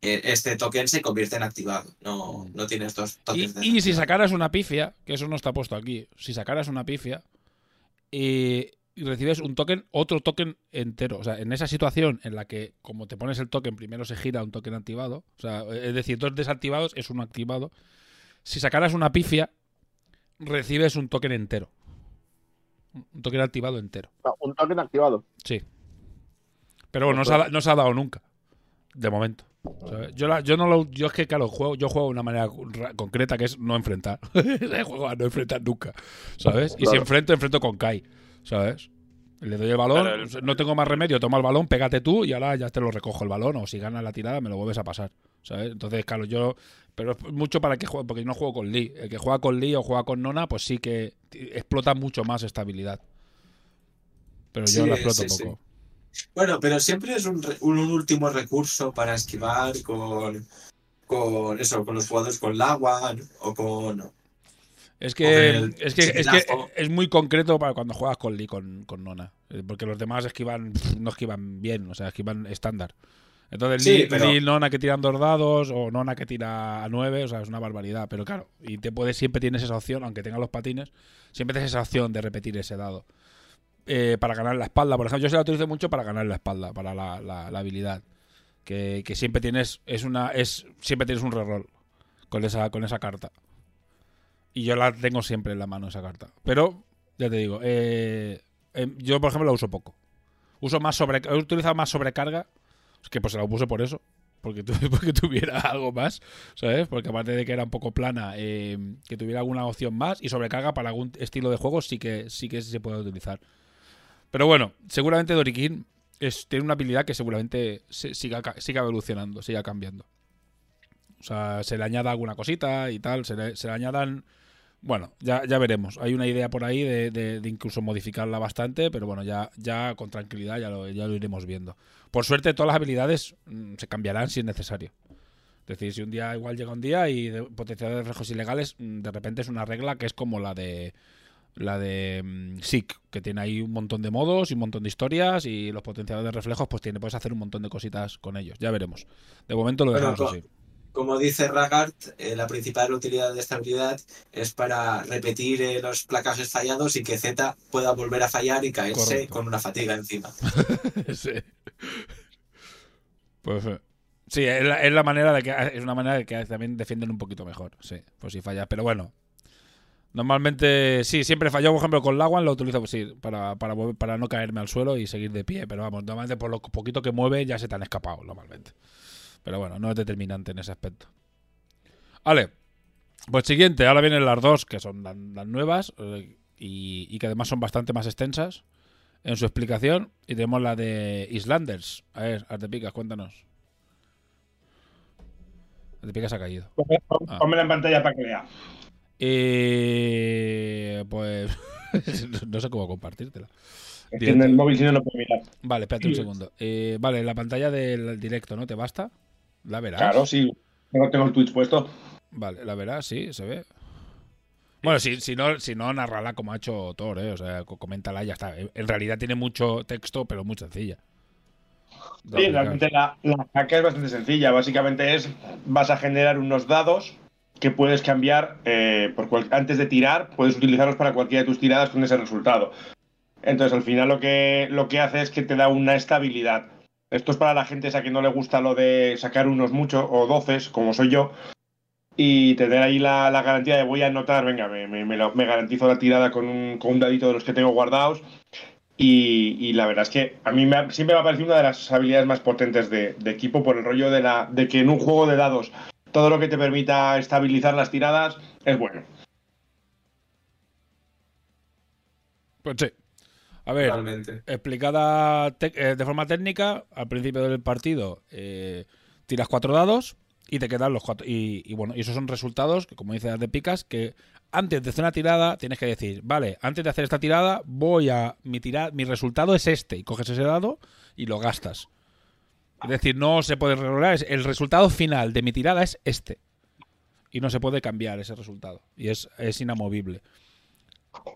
eh, este token se convierte en activado. No, no tienes dos Y, tokens y si desactivados. sacaras una pifia, que eso no está puesto aquí, si sacaras una pifia eh, y recibes un token, otro token entero. O sea, en esa situación en la que, como te pones el token, primero se gira un token activado. O sea, es decir, dos desactivados es uno activado. Si sacaras una pifia, recibes un token entero. Un token activado entero. Un token activado. Sí. Pero bueno, no se, ha, no se ha dado nunca. De momento. Yo, la- yo no lo, yo es que claro, juego, yo juego de una manera ra- concreta que es no enfrentar. juego a no enfrentar nunca. ¿Sabes? Y si enfrento, enfrento con Kai. ¿Sabes? Le doy el balón, Claro, el- no tengo más remedio, toma el balón, pégate tú y ahora ya te lo recojo el balón. O si ganas la tirada, me lo vuelves a pasar. ¿Sabes? Entonces, claro, yo. Pero es mucho para que juegue, porque yo no juego con Lee. El que juega con Lee o juega con Nona, pues sí que explota mucho más esta habilidad. Pero yo Sí, la exploto sí, sí. poco. Bueno, pero siempre es un, un, último recurso para esquivar con, con eso, con los jugadores con el agua o con. Es que, el es, que, es que es muy concreto para cuando juegas con Lee, con, con Nona. Eh, Porque los demás esquivan, no esquivan bien, o sea, esquivan estándar. Entonces, Sí, pero- Nona que tiran dos dados o Nona que tira a nueve, o sea, es una barbaridad. Pero claro, y te puedes, siempre tienes esa opción, aunque tengas los patines, siempre tienes esa opción de repetir ese dado. Eh, para ganar la espalda, por ejemplo, yo se la utilizo mucho para ganar la espalda, para la, la- la habilidad. Que, que siempre tienes, es una, es, siempre tienes un reroll con esa, con esa carta. Y yo la tengo siempre en la mano esa carta. Pero, ya te digo, eh, eh, yo por ejemplo la uso poco. Uso más sobre, he utilizado más sobrecarga. Que pues se la puse por eso. Porque, porque tuviera algo más, ¿sabes? Porque aparte de que era un poco plana, eh, que tuviera alguna opción más. Y sobrecarga para algún estilo de juego sí que sí que se puede utilizar. Pero bueno, seguramente Dorikin tiene una habilidad que seguramente se- siga, siga evolucionando, siga cambiando. O sea, se le añada alguna cosita y tal, se le, se le añadan... Bueno, ya, ya veremos. Hay una idea por ahí de, de- de incluso modificarla bastante, pero bueno, ya, ya con tranquilidad ya lo, ya lo iremos viendo. Por suerte, todas las habilidades mm, se cambiarán si es necesario. Es decir, si un día igual llega un día y de potencial de reflejos ilegales, mm, de repente es una regla que es como la de la de mm, SIC, que tiene ahí un montón de modos y un montón de historias y los potenciadores de reflejos, pues tiene, puedes hacer un montón de cositas con ellos. Ya veremos. De momento lo dejamos así. Como dice Ragart, eh, la principal utilidad de esta habilidad es para repetir eh, los placajes fallados y que Z pueda volver a fallar y caerse Correcto. con una fatiga encima. sí. Pues eh, sí, es la, es la manera de que es una manera de que también defienden un poquito mejor, sí, pues si falla, pero bueno. Normalmente sí, siempre falló, por ejemplo, con Lawan lo utilizo pues, sí, para, para, para no caerme al suelo y seguir de pie, pero vamos, normalmente por lo poquito que mueve ya se te han escapado, normalmente. Pero bueno, no es determinante en ese aspecto. Vale, pues siguiente, ahora vienen las dos, que son las, las nuevas eh, y, y que además son bastante más extensas en su explicación. Y tenemos la de Islanders. A ver, Artepicas, cuéntanos. Artepicas ha caído. Ah. Pónmela en pantalla para que lea. Eh, pues no sé cómo compartírtela. En el móvil si no, no puedo mirar. Vale, espérate un segundo. Eh, vale, la pantalla del directo, ¿no? ¿Te basta? ¿La verás? Claro, sí. Tengo, tengo el Twitch puesto. Vale, la verás, sí, se ve. Bueno, si, si no, si no, narrala como ha hecho Thor, ¿eh? O sea, co- coméntala y ya está. En realidad tiene mucho texto, pero muy sencilla. Sí, realmente la, la hack es bastante sencilla. Básicamente es, vas a generar unos dados que puedes cambiar eh, por cual- antes de tirar, puedes utilizarlos para cualquiera de tus tiradas con ese resultado. Entonces, al final lo que, lo que hace es que te da una estabilidad. Esto es para la gente esa que no le gusta lo de sacar unos muchos o doces, como soy yo, y tener ahí la, la garantía de voy a anotar, venga, me, me- lo- me garantizo la tirada con un, con un dadito de los que tengo guardados. Y, y la verdad es que a mí me siempre me ha parecido una de las habilidades más potentes de, de equipo por el rollo de, la, de que en un juego de dados todo lo que te permita estabilizar las tiradas es bueno. Pues sí. A ver, Totalmente. explicada eh, de forma técnica, al principio del partido eh, tiras cuatro dados y te quedan los cuatro. Y, y bueno, y esos son resultados que, como dice de picas, que antes de hacer una tirada tienes que decir, vale, antes de hacer esta tirada voy a mi tira, mi resultado es este y coges ese dado y lo gastas. Es decir, no se puede rerolar, es- el resultado final de mi tirada es este. Y no se puede cambiar ese resultado. Y es, es inamovible.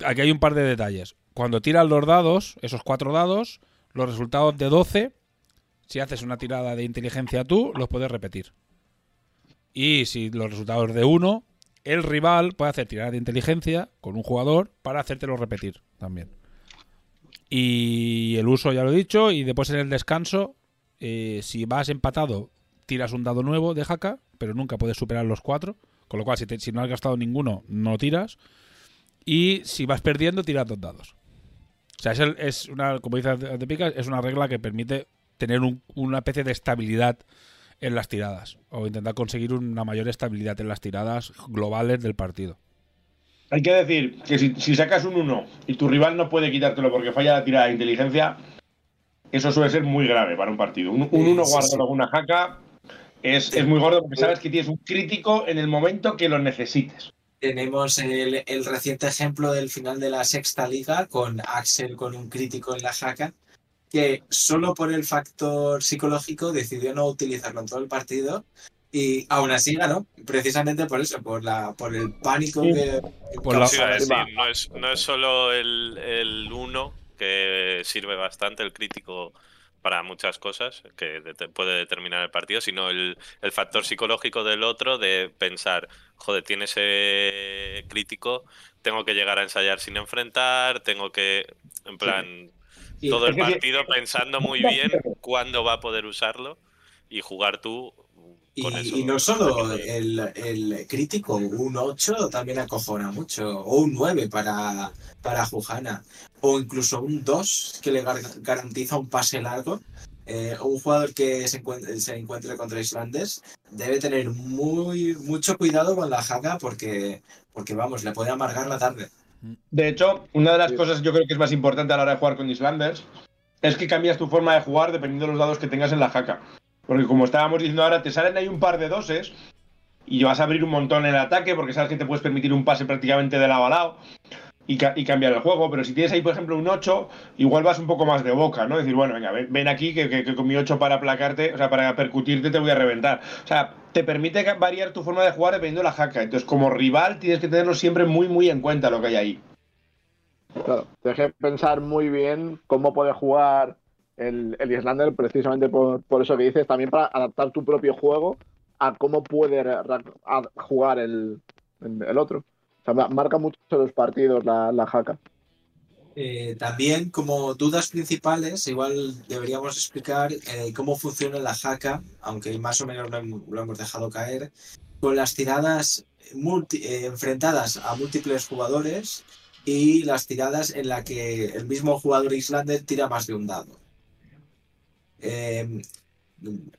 Aquí hay un par de detalles. Cuando tiras los dados, esos cuatro dados, los resultados de 12, si haces una tirada de inteligencia tú, los puedes repetir. Y si los resultados de 1, el rival puede hacer tiradas de inteligencia con un jugador para hacértelo repetir también. Y el uso ya lo he dicho, y después en el descanso, eh, si vas empatado, tiras un dado nuevo de jaca, pero nunca puedes superar los cuatro. Con lo cual, si no has gastado ninguno, no tiras. Y si vas perdiendo, tiras dos dados. O sea, es, el- es una, como dice de Picas, es una regla que permite tener un- una especie de estabilidad en las tiradas. O intentar conseguir una mayor estabilidad en las tiradas globales del partido. Hay que decir que si, si sacas un 1 y tu rival no puede quitártelo porque falla la tirada de inteligencia, eso suele ser muy grave para un partido. Un 1 Sí, sí, guardado sí. con una jaca es, es muy gordo porque sabes que tienes un crítico en el momento que lo necesites. Tenemos el, el reciente ejemplo del final de la sexta liga con Axel con un crítico en la jaca, que solo por el factor psicológico decidió no utilizarlo en todo el partido y aún así ganó, precisamente por eso, por la por el pánico Sí. que Por la- decir, Va. no es, no es solo el, el uno que sirve bastante, el crítico para muchas cosas que de- puede determinar el partido, sino el, el factor psicológico del otro de pensar, joder, tiene ese crítico, tengo que llegar a ensayar sin enfrentar, tengo que, en plan, Sí. todo el que partido pensando muy bien cuándo va a poder usarlo y jugar tú Y, y no solo el, el crítico, un 8 también acojona mucho, o un 9 para, para Jujana, o incluso un 2 que le gar- garantiza un pase largo. Eh, un jugador que se encuentre, se encuentre contra Islanders debe tener muy mucho cuidado con la jaca porque, porque vamos, le puede amargar la tarde. De hecho, una de las Sí. cosas yo creo que es más importante a la hora de jugar con Islanders es que cambias tu forma de jugar dependiendo de los dados que tengas en la jaca. Porque como estábamos diciendo ahora, te salen ahí un par de doses y vas a abrir un montón el ataque porque sabes que te puedes permitir un pase prácticamente de lado a lado y, ca- y cambiar el juego. Pero si tienes ahí, por ejemplo, un 8, igual vas un poco más de boca, ¿no? Decir, bueno, venga, ven, aquí que, con mi 8 para aplacarte, o sea, para percutirte te voy a reventar. O sea, te permite variar tu forma de jugar dependiendo de la jaca. Entonces, como rival, tienes que tenerlo siempre muy, muy en cuenta lo que hay ahí. Claro, tienes que pensar muy bien cómo puede jugar el, el Islander, precisamente por, por eso que dices, también para adaptar tu propio juego a cómo puede jugar el, el- otro. Marca mucho los partidos la, la jaca. Eh, también como dudas principales, igual deberíamos explicar eh, cómo funciona la jaca, aunque más o menos lo, hem- lo hemos dejado caer, con las tiradas eh, enfrentadas a múltiples jugadores y las tiradas en la que el mismo jugador Islander tira más de un dado. Eh,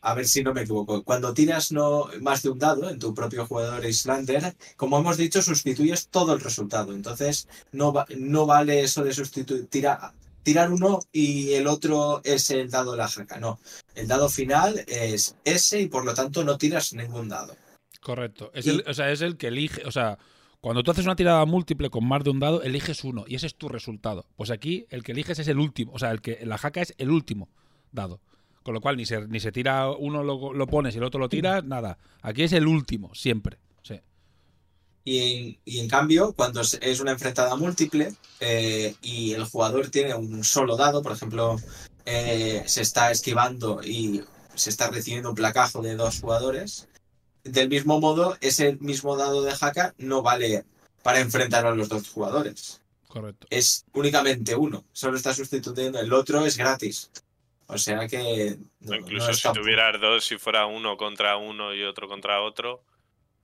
a ver si no me equivoco. Cuando tiras no más de un dado en tu propio jugador Islander, como hemos dicho, sustituyes todo el resultado. Entonces, no, va- no vale eso de sustituir, tira- tirar uno y el otro es el dado de la jaca. No, el dado final es ese y por lo tanto no tiras ningún dado. Correcto. Es Y- el, o sea, es el que elige. O sea, cuando tú haces una tirada múltiple con más de un dado, eliges uno y ese es tu resultado. Pues aquí el que eliges es el último. O sea, el que la jaca es el último dado. Con lo cual ni se, ni se tira uno, lo, lo pones y el otro lo tiras, nada. Aquí es el último, siempre. Sí. Y en, y en cambio, cuando es- es una enfrentada múltiple eh, y el jugador tiene un solo dado, por ejemplo, eh, se está esquivando y se está recibiendo un placajo de dos jugadores, del mismo modo, ese mismo dado de jaca no vale para enfrentar a los dos jugadores. Correcto. Es únicamente uno, solo está sustituyendo, el otro es gratis. O sea que... no- incluso no si tuvieras dos, si fuera uno contra uno y otro contra otro,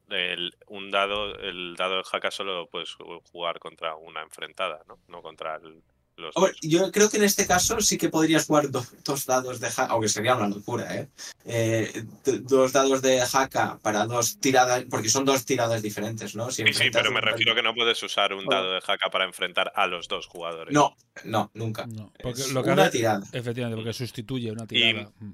el, un dado, el dado de jaca solo puedes jugar contra una enfrentada, ¿no? No contra el- los Hombre, dos. yo creo que en este caso sí que podrías jugar do- dos dados de jaca, aunque sería una locura, ¿eh? Eh, dos dados de jaca para dos tiradas, porque son dos tiradas diferentes, ¿no? Si Sí, sí, pero me refiero que no puedes usar un dado de jaca para enfrentar a los dos jugadores. No, no, nunca. No, porque Es lo que una tirada. efectivamente, porque sustituye una tirada. Mm.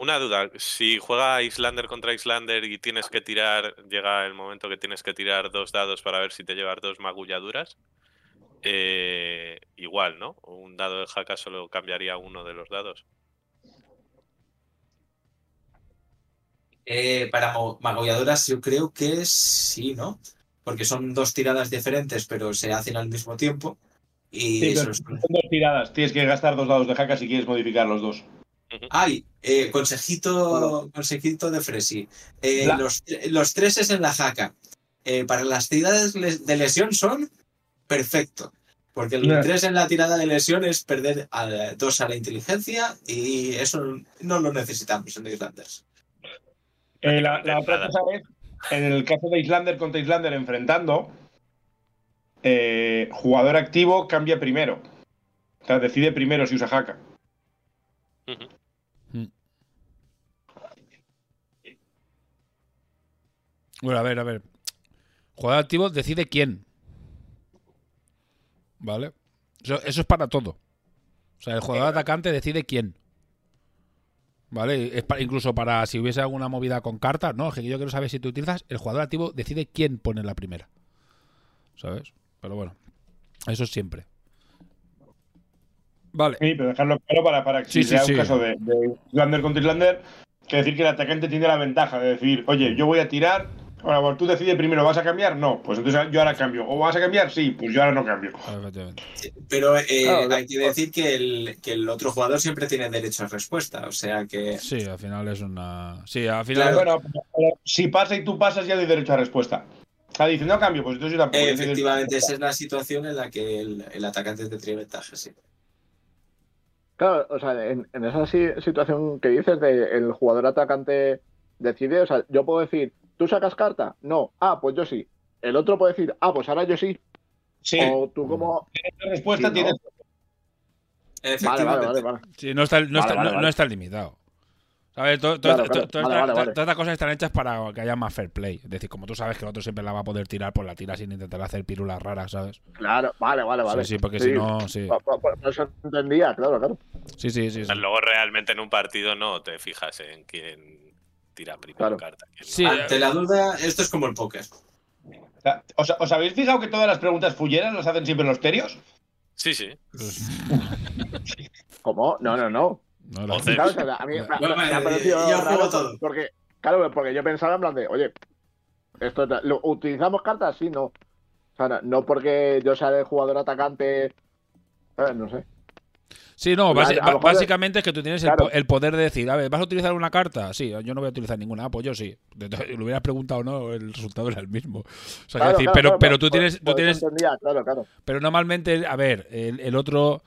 Una duda, si juega Islander contra Islander y tienes que tirar, llega el momento que tienes que tirar dos dados para ver si te llevas dos magulladuras, eh, igual, ¿no? Un dado de jaca solo cambiaría uno de los dados. Eh, para magulladoras yo creo que sí, ¿no? Porque son dos tiradas diferentes, pero se hacen al mismo tiempo. Y Sí, eso pero es- son dos tiradas. Tienes que gastar dos dados de jaca si quieres modificar los dos. Ay, eh, consejito, consejito de Fresi. Eh, los, los treses en la jaca. eh, para las tiradas de lesión son perfecto. Porque el. 3 en la tirada de lesión es perder a, dos a la inteligencia y eso no lo necesitamos en Islanders. Eh, la, otra cosa es, en el caso de Islander contra Islander enfrentando, eh, jugador activo cambia primero. O sea, decide primero si usa jaca. Ujú. Bueno, a ver, a ver. Jugador activo decide quién. ¿Vale? Eso, eso es para todo. O sea, el jugador atacante decide quién. ¿Vale? Es pa- incluso para si hubiese alguna movida con cartas, ¿no? Que yo quiero saber si tú utilizas, el jugador activo decide quién pone la primera. ¿Sabes? Pero bueno, eso es siempre. Vale. Sí, pero dejarlo claro para, para que Sí, sea sí. un caso de, de Islander contra Islander, que decir que el atacante tiene la ventaja de decir, oye, yo voy a tirar, ahora bueno, tú decides primero, ¿vas a cambiar? No, pues entonces yo ahora cambio. ¿O vas a cambiar? Sí, pues yo ahora no cambio. Efectivamente. Pero eh, Claro, hay que decir que el, que el otro jugador siempre tiene derecho a respuesta. O sea que. Sí, al final es una. Sí, al final. Claro. Bueno, pero si pasa y tú pasas, ya doy derecho a respuesta. O sea, dice, no cambio, pues entonces yo tampoco. efectivamente, esa es la situación en la que el, el atacante te tiene ventaja, sí. Claro, o sea, en, en esa si- situación que dices de el jugador atacante decide, o sea, yo puedo decir, ¿tú sacas carta? No. Ah, pues yo sí. El otro puede decir, ah, pues ahora yo sí. Sí, O tú como... la respuesta Sí, ¿no? tienes. Vale, vale, vale, vale. Sí, no está, no Vale, está, vale, no- vale. no está limitado. Todas estas cosas están hechas para que haya más fair play. Es decir, como tú sabes que el otro siempre la va a poder tirar, pues la tira sin intentar hacer pirulas raras, ¿sabes? Claro, vale, vale, vale. Sí, sí, porque si no, sí. Por eso entendía, claro, claro. Sí, sí, sí. sí. Luego realmente en un partido no te fijas en quién tira primero Claro. carta. Sí, Ante la duda, esto es como el póker. ¿Os, os habéis fijado que todas las preguntas fulleras las hacen siempre los terios? Sí, sí. ¿Cómo? No, no, no. no, la- Joder. Claro, o sea, a mí me, Bueno, me ha eh, parecido yo juego raro todo. porque, claro, porque yo pensaba en plan de, oye, esto es- ¿lo, ¿utilizamos cartas? Sí, no. O sea, no, porque yo sea el jugador atacante, no sé. Sí, no, básicamente es que tú tienes el, Claro. po- el poder de decir, a ver, ¿vas a utilizar una carta? Sí, yo no voy a utilizar ninguna. Ah, pues yo sí. Lo hubieras preguntado o no, el resultado era el mismo. O sea, Claro, es decir, claro, pero, pero tú tienes, tú tienes, pero normalmente, a ver, el, el otro,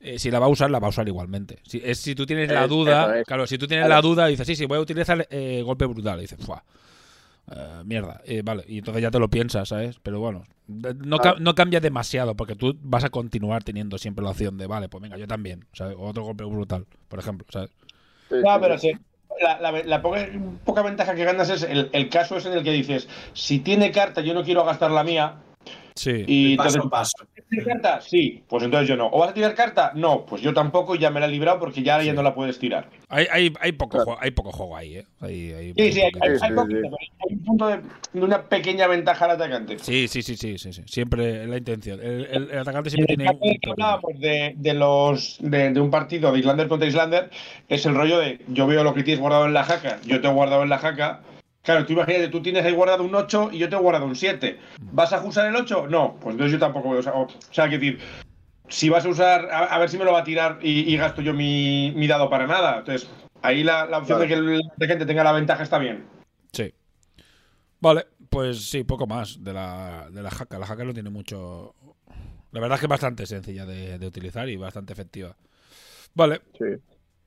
eh, si la va a usar, la va a usar igualmente. Si, es, si tú tienes la duda, es. claro, si tú tienes la duda, dices, sí, sí, voy a utilizar eh, golpe brutal. Y dices, fuah. eh, mierda, Eh, vale, y entonces ya te lo piensas, ¿sabes? Pero bueno, no, Claro. no cambia demasiado porque tú vas a continuar teniendo siempre la opción de, vale, pues venga, yo también, ¿sabes? O otro golpe brutal, por ejemplo, ¿sabes? Sí, No, pero sí. sí. La, la- la poca, poca ventaja que ganas es el, el caso es en el que dices, si tiene carta, yo no quiero gastar la mía. Sí. Y paso entonces, a paso. ¿tienes carta? Sí, pues entonces yo no. ¿O vas a tirar carta? No, pues yo tampoco y ya me la he librado porque ya, ya no la puedes tirar. Hay, hay, hay, poco Claro. juego, hay poco juego ahí, ¿eh? Hay, hay Sí, sí, hay, hay- Sí, hay sí, poquito, sí. hay un punto de, de una pequeña ventaja al atacante. Sí, sí, sí, sí, sí, sí. Siempre es la intención. El, el- el atacante siempre en el tiene caso de un que toque. hablábamos de, de los de, de un partido de Islander contra Islander, es el rollo de yo veo lo que tienes guardado en la jaca, yo te he guardado en la jaca. Claro, tú imagínate, tú tienes ahí guardado un 8 y yo te he guardado un 7. ¿Vas a usar el 8? No, pues entonces yo tampoco voy a usar. O sea, que decir, si vas a usar, a, a ver si me lo va a tirar y, y gasto yo mi, mi dado para nada. Entonces, ahí la, la opción Claro. de que el atacante tenga la ventaja está bien. Sí. Vale, pues sí, poco más de la, de la jaca. La jaca no tiene mucho. La verdad es que es bastante sencilla de, de utilizar y bastante efectiva. Vale, Sí.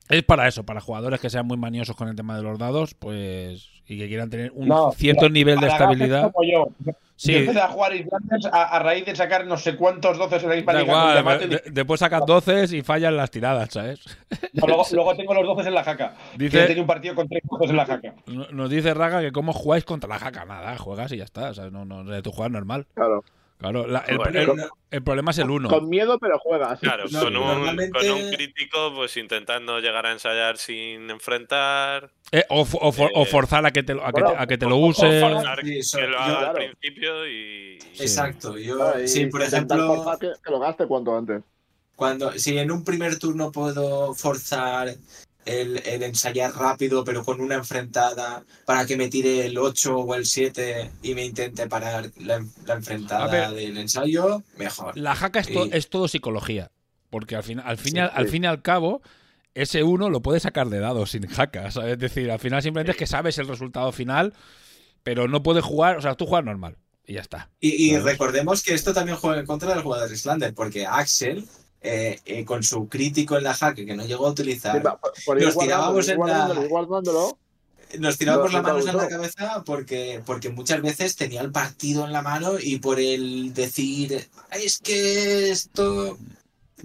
Es para eso, para jugadores que sean muy maniosos con el tema de los dados, pues. Y que quieran tener un No, cierto nivel de estabilidad. como yo. Yo Sí, empecé a jugar Islanders a, a raíz de sacar no sé cuántos 12 en la misma da liga con igual. Y de- después sacas 12 y fallan las tiradas, ¿sabes? No, luego, luego tengo los 12 en la jaca. Dice- Que un partido con tres 12 en la jaca. No- Nos dice Raga que cómo jugáis contra la jaca. Nada, juegas y ya está. O sea, no, no, tú juegas normal. Claro. Claro, la- el, Bueno, el- el problema es el 1. Con miedo, pero juega. sí. Claro, No, con, un, normalmente- con un crítico, pues intentando llegar a ensayar sin enfrentar. Eh, o, fo- o for- o Eh, forzar a que te, lo- a que, bueno, a que te lo o use. forzar Sí, eso, que lo yo- haga claro. al principio y. Exacto. Yo, Claro, y sí, por ejemplo, Que, que lo gaste cuanto antes. cuando si en un primer turno puedo forzar el, el ensayar rápido, pero con una enfrentada, para que me tire el 8 o el 7 y me intente parar la, la enfrentada ver. del ensayo, mejor. La jaca es, to- Y- es todo psicología. Porque al, fin, al, fin, Sí, al, fin y al cabo, ese uno lo puede sacar de dados sin jaca. ¿sabes? Es decir, al final simplemente es que sabes el resultado final, pero no puedes jugar. O sea, tú juegas normal. Y ya está. Y, y recordemos que esto también juega en contra del jugador Islander, porque Axel, eh, eh, con su crítico en la jaque que no llegó a utilizar, Sí, por- por ir Nos tirábamos ir en la- guardándolo, nos tirábamos las manos en la cabeza porque, porque muchas veces tenía el partido en la mano y por el decir, "Ay, es que esto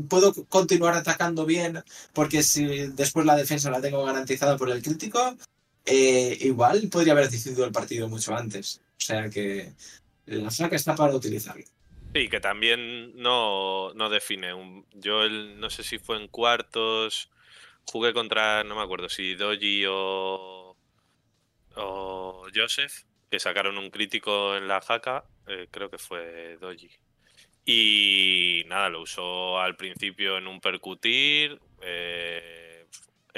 puedo continuar atacando bien porque si después la defensa la tengo garantizada por el crítico, eh, igual podría haber decidido el partido mucho antes. O sea que la flaca está para utilizarlo. Sí, que también no, no define. Un, yo el, no sé si fue en cuartos, jugué contra, no me acuerdo si Doji o, Joseph, que sacaron un crítico en la jaca, eh, creo que fue Doji. Y nada, lo usó al principio en un percutir, eh,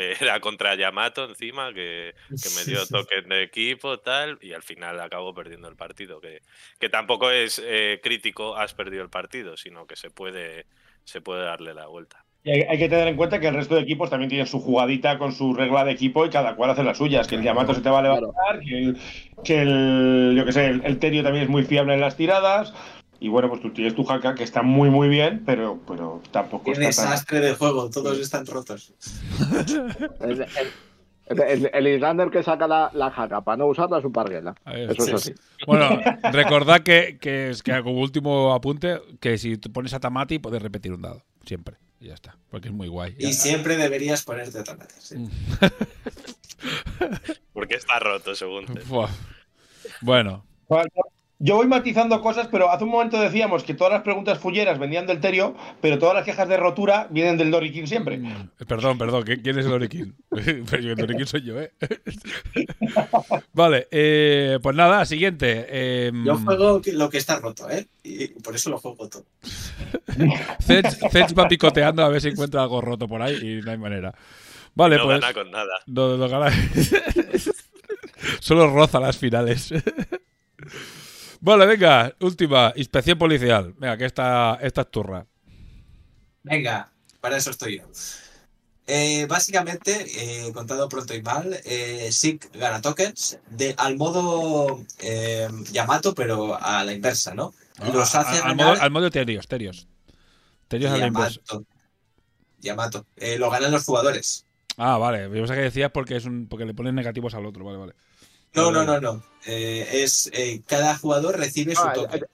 era contra Yamato encima, que, que me dio token de equipo tal, y al final acabó perdiendo el partido. Que, que tampoco es eh, crítico, has perdido el partido, sino que se puede, se puede darle la vuelta. Y hay, hay que tener en cuenta que el resto de equipos también tienen su jugadita con su regla de equipo y cada cual hace las suyas. Que el Yamato se te va a levantar, que el, que el yo que sé, el, el Terio también es muy fiable en las tiradas. Y bueno, pues tú tienes tu jaca que está muy muy bien, pero, pero tampoco Qué está tan. desastre de juego, todos están rotos. El, el- el- el Islander que saca la, la jaca para no usarla es un parguela. Eso es así. Bueno, recordad que, que, es que como último apunte, que si tú pones a Tamati puedes repetir un dado. Siempre. Y ya está. Porque es muy guay. Y siempre deberías ponerte tomate. sí. Porque está roto, según. te-. Bueno, Yo voy matizando cosas, pero hace un momento decíamos que todas las preguntas fulleras venían del Terio, pero todas las quejas de rotura vienen del Dory King siempre. Mm, Perdón, perdón, ¿qui- ¿quién es el Orikin? Pero el Orikin soy yo, ¿eh? vale, eh, pues nada, siguiente. eh, Yo juego lo que está roto, ¿eh? Y por eso lo juego todo. Zedge va picoteando a ver si encuentra algo roto por ahí y no hay manera. Vale, no pues. gana con nada. No, no gana. Solo roza las finales. Vale, venga, última, inspección policial. Venga, que esta, esta es turra. Venga, para eso estoy yo. Eh, básicamente, eh, contado pronto y mal, eh, SIG gana tokens de, al modo eh, Yamato, pero a la inversa, ¿no? Los A- hace a- al, modo, al modo Terios, Terios. Terios a la inversa. Yamato. Yamato. Eh, lo ganan los jugadores. Ah, vale. Yo pensaba que decías porque es un porque le ponen negativos al otro. Vale, vale. No, no, no, no. Eh, es eh, cada jugador recibe su Ah, token.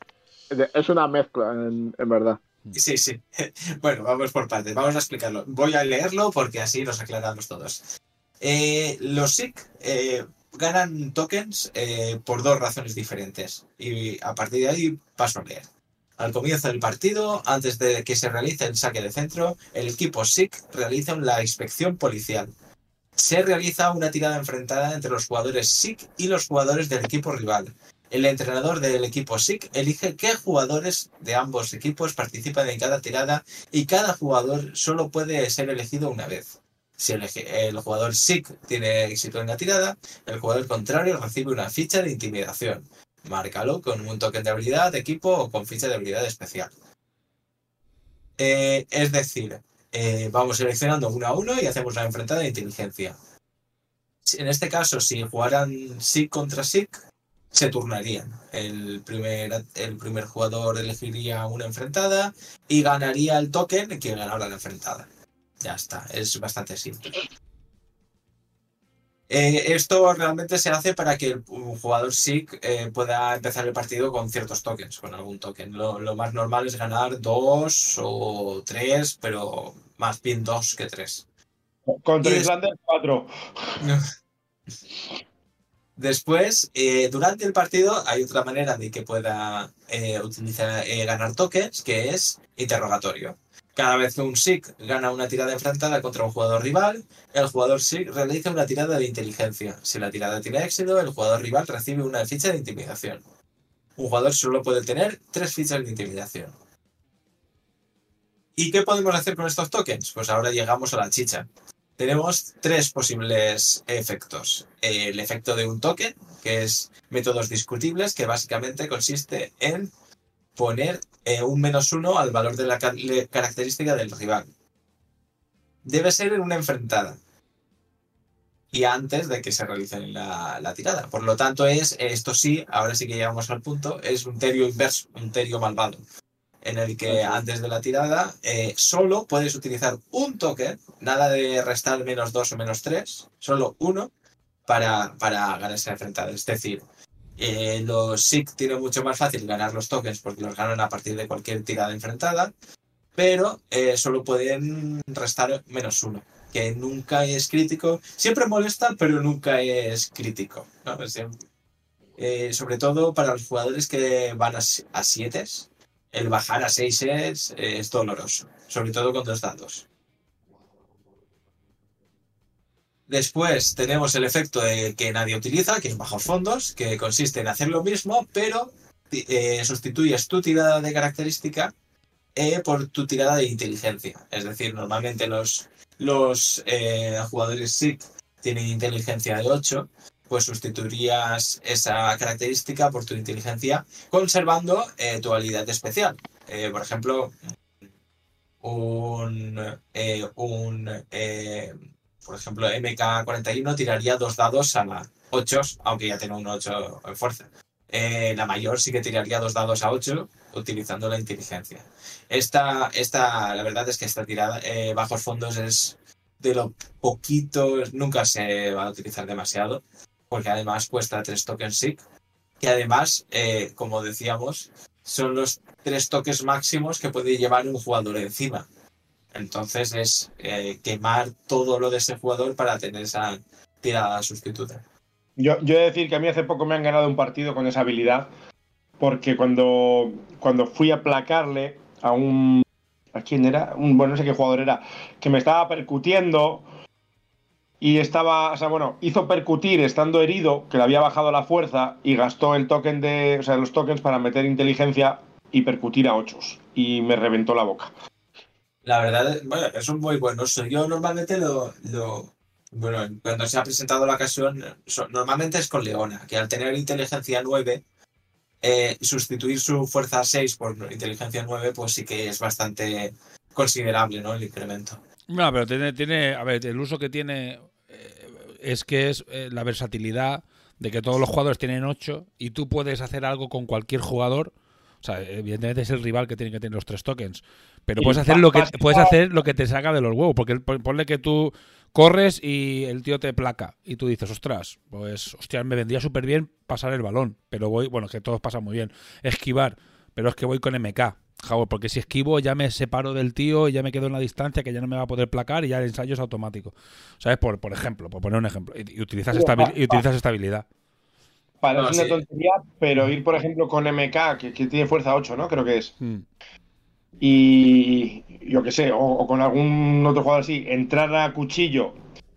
es- una mezcla, en, en verdad. Sí, sí. Bueno, vamos por partes, vamos a explicarlo. Voy a leerlo porque así nos aclaramos todos. Eh, los SIC ganan tokens por dos razones diferentes. Y a partir de ahí paso a leer. Al comienzo del partido, antes de que se realice el saque de centro, el equipo SIC realiza la inspección policial. Se realiza una tirada enfrentada entre los jugadores SIC y los jugadores del equipo rival. El entrenador del equipo SIC elige qué jugadores de ambos equipos participan en cada tirada y cada jugador solo puede ser elegido una vez. Si el, jugador SIC tiene éxito en la tirada, el jugador contrario recibe una ficha de intimidación. Márcalo con un token de habilidad equipo o con ficha de habilidad especial. Eh, es decir, eh, vamos seleccionando uno a uno y hacemos la enfrentada de inteligencia. En este caso, si jugaran SIC contra SIC, se turnarían. El primer, el primer jugador elegiría una enfrentada y ganaría el token que ganara la enfrentada. Ya está, es bastante simple. Eh, esto realmente se hace para que un jugador SIC eh, pueda empezar el partido con ciertos tokens, con algún token. Lo más normal es ganar dos o tres, pero más bien dos que tres. Contra Y Islander 4. Después, eh, durante el partido, hay otra manera de que pueda eh, utilizar, eh, ganar tokens, que es interrogatorio. Cada vez que un SIC gana una tirada enfrentada contra un jugador rival, el jugador SIC realiza una tirada de inteligencia. Si la tirada tiene éxito, el jugador rival recibe una ficha de intimidación. Un jugador solo puede tener tres fichas de intimidación. ¿Y qué podemos hacer con estos tokens? Pues ahora llegamos a la chicha. tenemos tres posibles efectos. El efecto de un token, que es métodos discutibles, que básicamente consiste en poner eh, un menos uno al valor de la característica del rival. Debe ser en una enfrentada. Y antes de que se realice la, la tirada. Por lo tanto, es, esto sí, ahora sí que llegamos al punto, es un terio inverso, un terio malvado. En el que antes de la tirada eh, solo puedes utilizar un token, nada de restar menos dos o menos tres, solo uno para, para ganar esa enfrentada. Es decir, eh, los SIC tienen mucho más fácil ganar los tokens porque los ganan a partir de cualquier tirada enfrentada, pero eh, solo pueden restar menos uno, que nunca es crítico. Siempre molesta, pero nunca es crítico. sobre todo para los jugadores que van a 7, el bajar a 6 es, es doloroso, sobre todo con dos dados. Después tenemos el efecto de que nadie utiliza, que es bajos fondos, que consiste en hacer lo mismo, pero eh, sustituyes tu tirada de característica eh, por tu tirada de inteligencia. Es decir, normalmente los, los eh, jugadores SIC tienen inteligencia de 8, pues sustituirías esa característica por tu inteligencia conservando eh, tu habilidad especial. Eh, por ejemplo, un, eh, un por ejemplo, MK41 tiraría dos dados a la 8, aunque ya tiene un 8 en fuerza. La mayor sí que tiraría dos dados a 8 utilizando la inteligencia. Esta, esta la verdad es que esta tirada bajos fondos es de lo poquito, nunca se va a utilizar demasiado, porque además cuesta tres tokens SIC, que además, eh, como decíamos, son los tres toques máximos que puede llevar un jugador encima. Entonces es eh, quemar todo lo de ese jugador para tener esa tirada sustituta. Yo, yo he de decir que a mí hace poco me han ganado un partido con esa habilidad, porque cuando, cuando fui a placarle a un... ¿A quién era? Un, bueno, no sé qué jugador era, que me estaba percutiendo y estaba, o sea, bueno, hizo percutir estando herido, que le había bajado la fuerza y gastó el token de, o sea, los tokens para meter inteligencia y percutir a ochos y me reventó la boca. La verdad, bueno, es un muy buen uso. Yo normalmente lo, lo- bueno, cuando se ha presentado la ocasión, so- normalmente es con Leona, que al tener inteligencia 9, eh, sustituir su fuerza 6 por inteligencia 9, pues sí que es bastante considerable, ¿no? El incremento. No, pero tiene, tiene, a ver, el uso que tiene es que es eh, la versatilidad de que todos los jugadores tienen 8 y tú puedes hacer algo con cualquier jugador. O sea, evidentemente es el rival que tiene que tener los tres tokens. Pero puedes hacer lo que puedes hacer lo que te saca de los huevos. Porque pon- ponle que tú corres y el tío te placa. Y tú dices, ostras, pues hostia, me vendría súper bien pasar el balón. Pero voy, bueno, que todos pasan muy bien. Esquivar. Pero es que voy con MK. Javo, porque si esquivo ya me separo del tío y ya me quedo en la distancia que ya no me va a poder placar y ya el ensayo es automático. ¿Sabes? Por, por ejemplo, por poner un ejemplo. Y, y utilizas, Sí, esta, habi- pa- y utilizas esta habilidad. Parece No, una sí. tontería, pero ir, por ejemplo, con MK, que, que tiene fuerza 8, ¿no? Creo que es. Mm. y yo qué sé, o, o con algún otro jugador así, entrar a cuchillo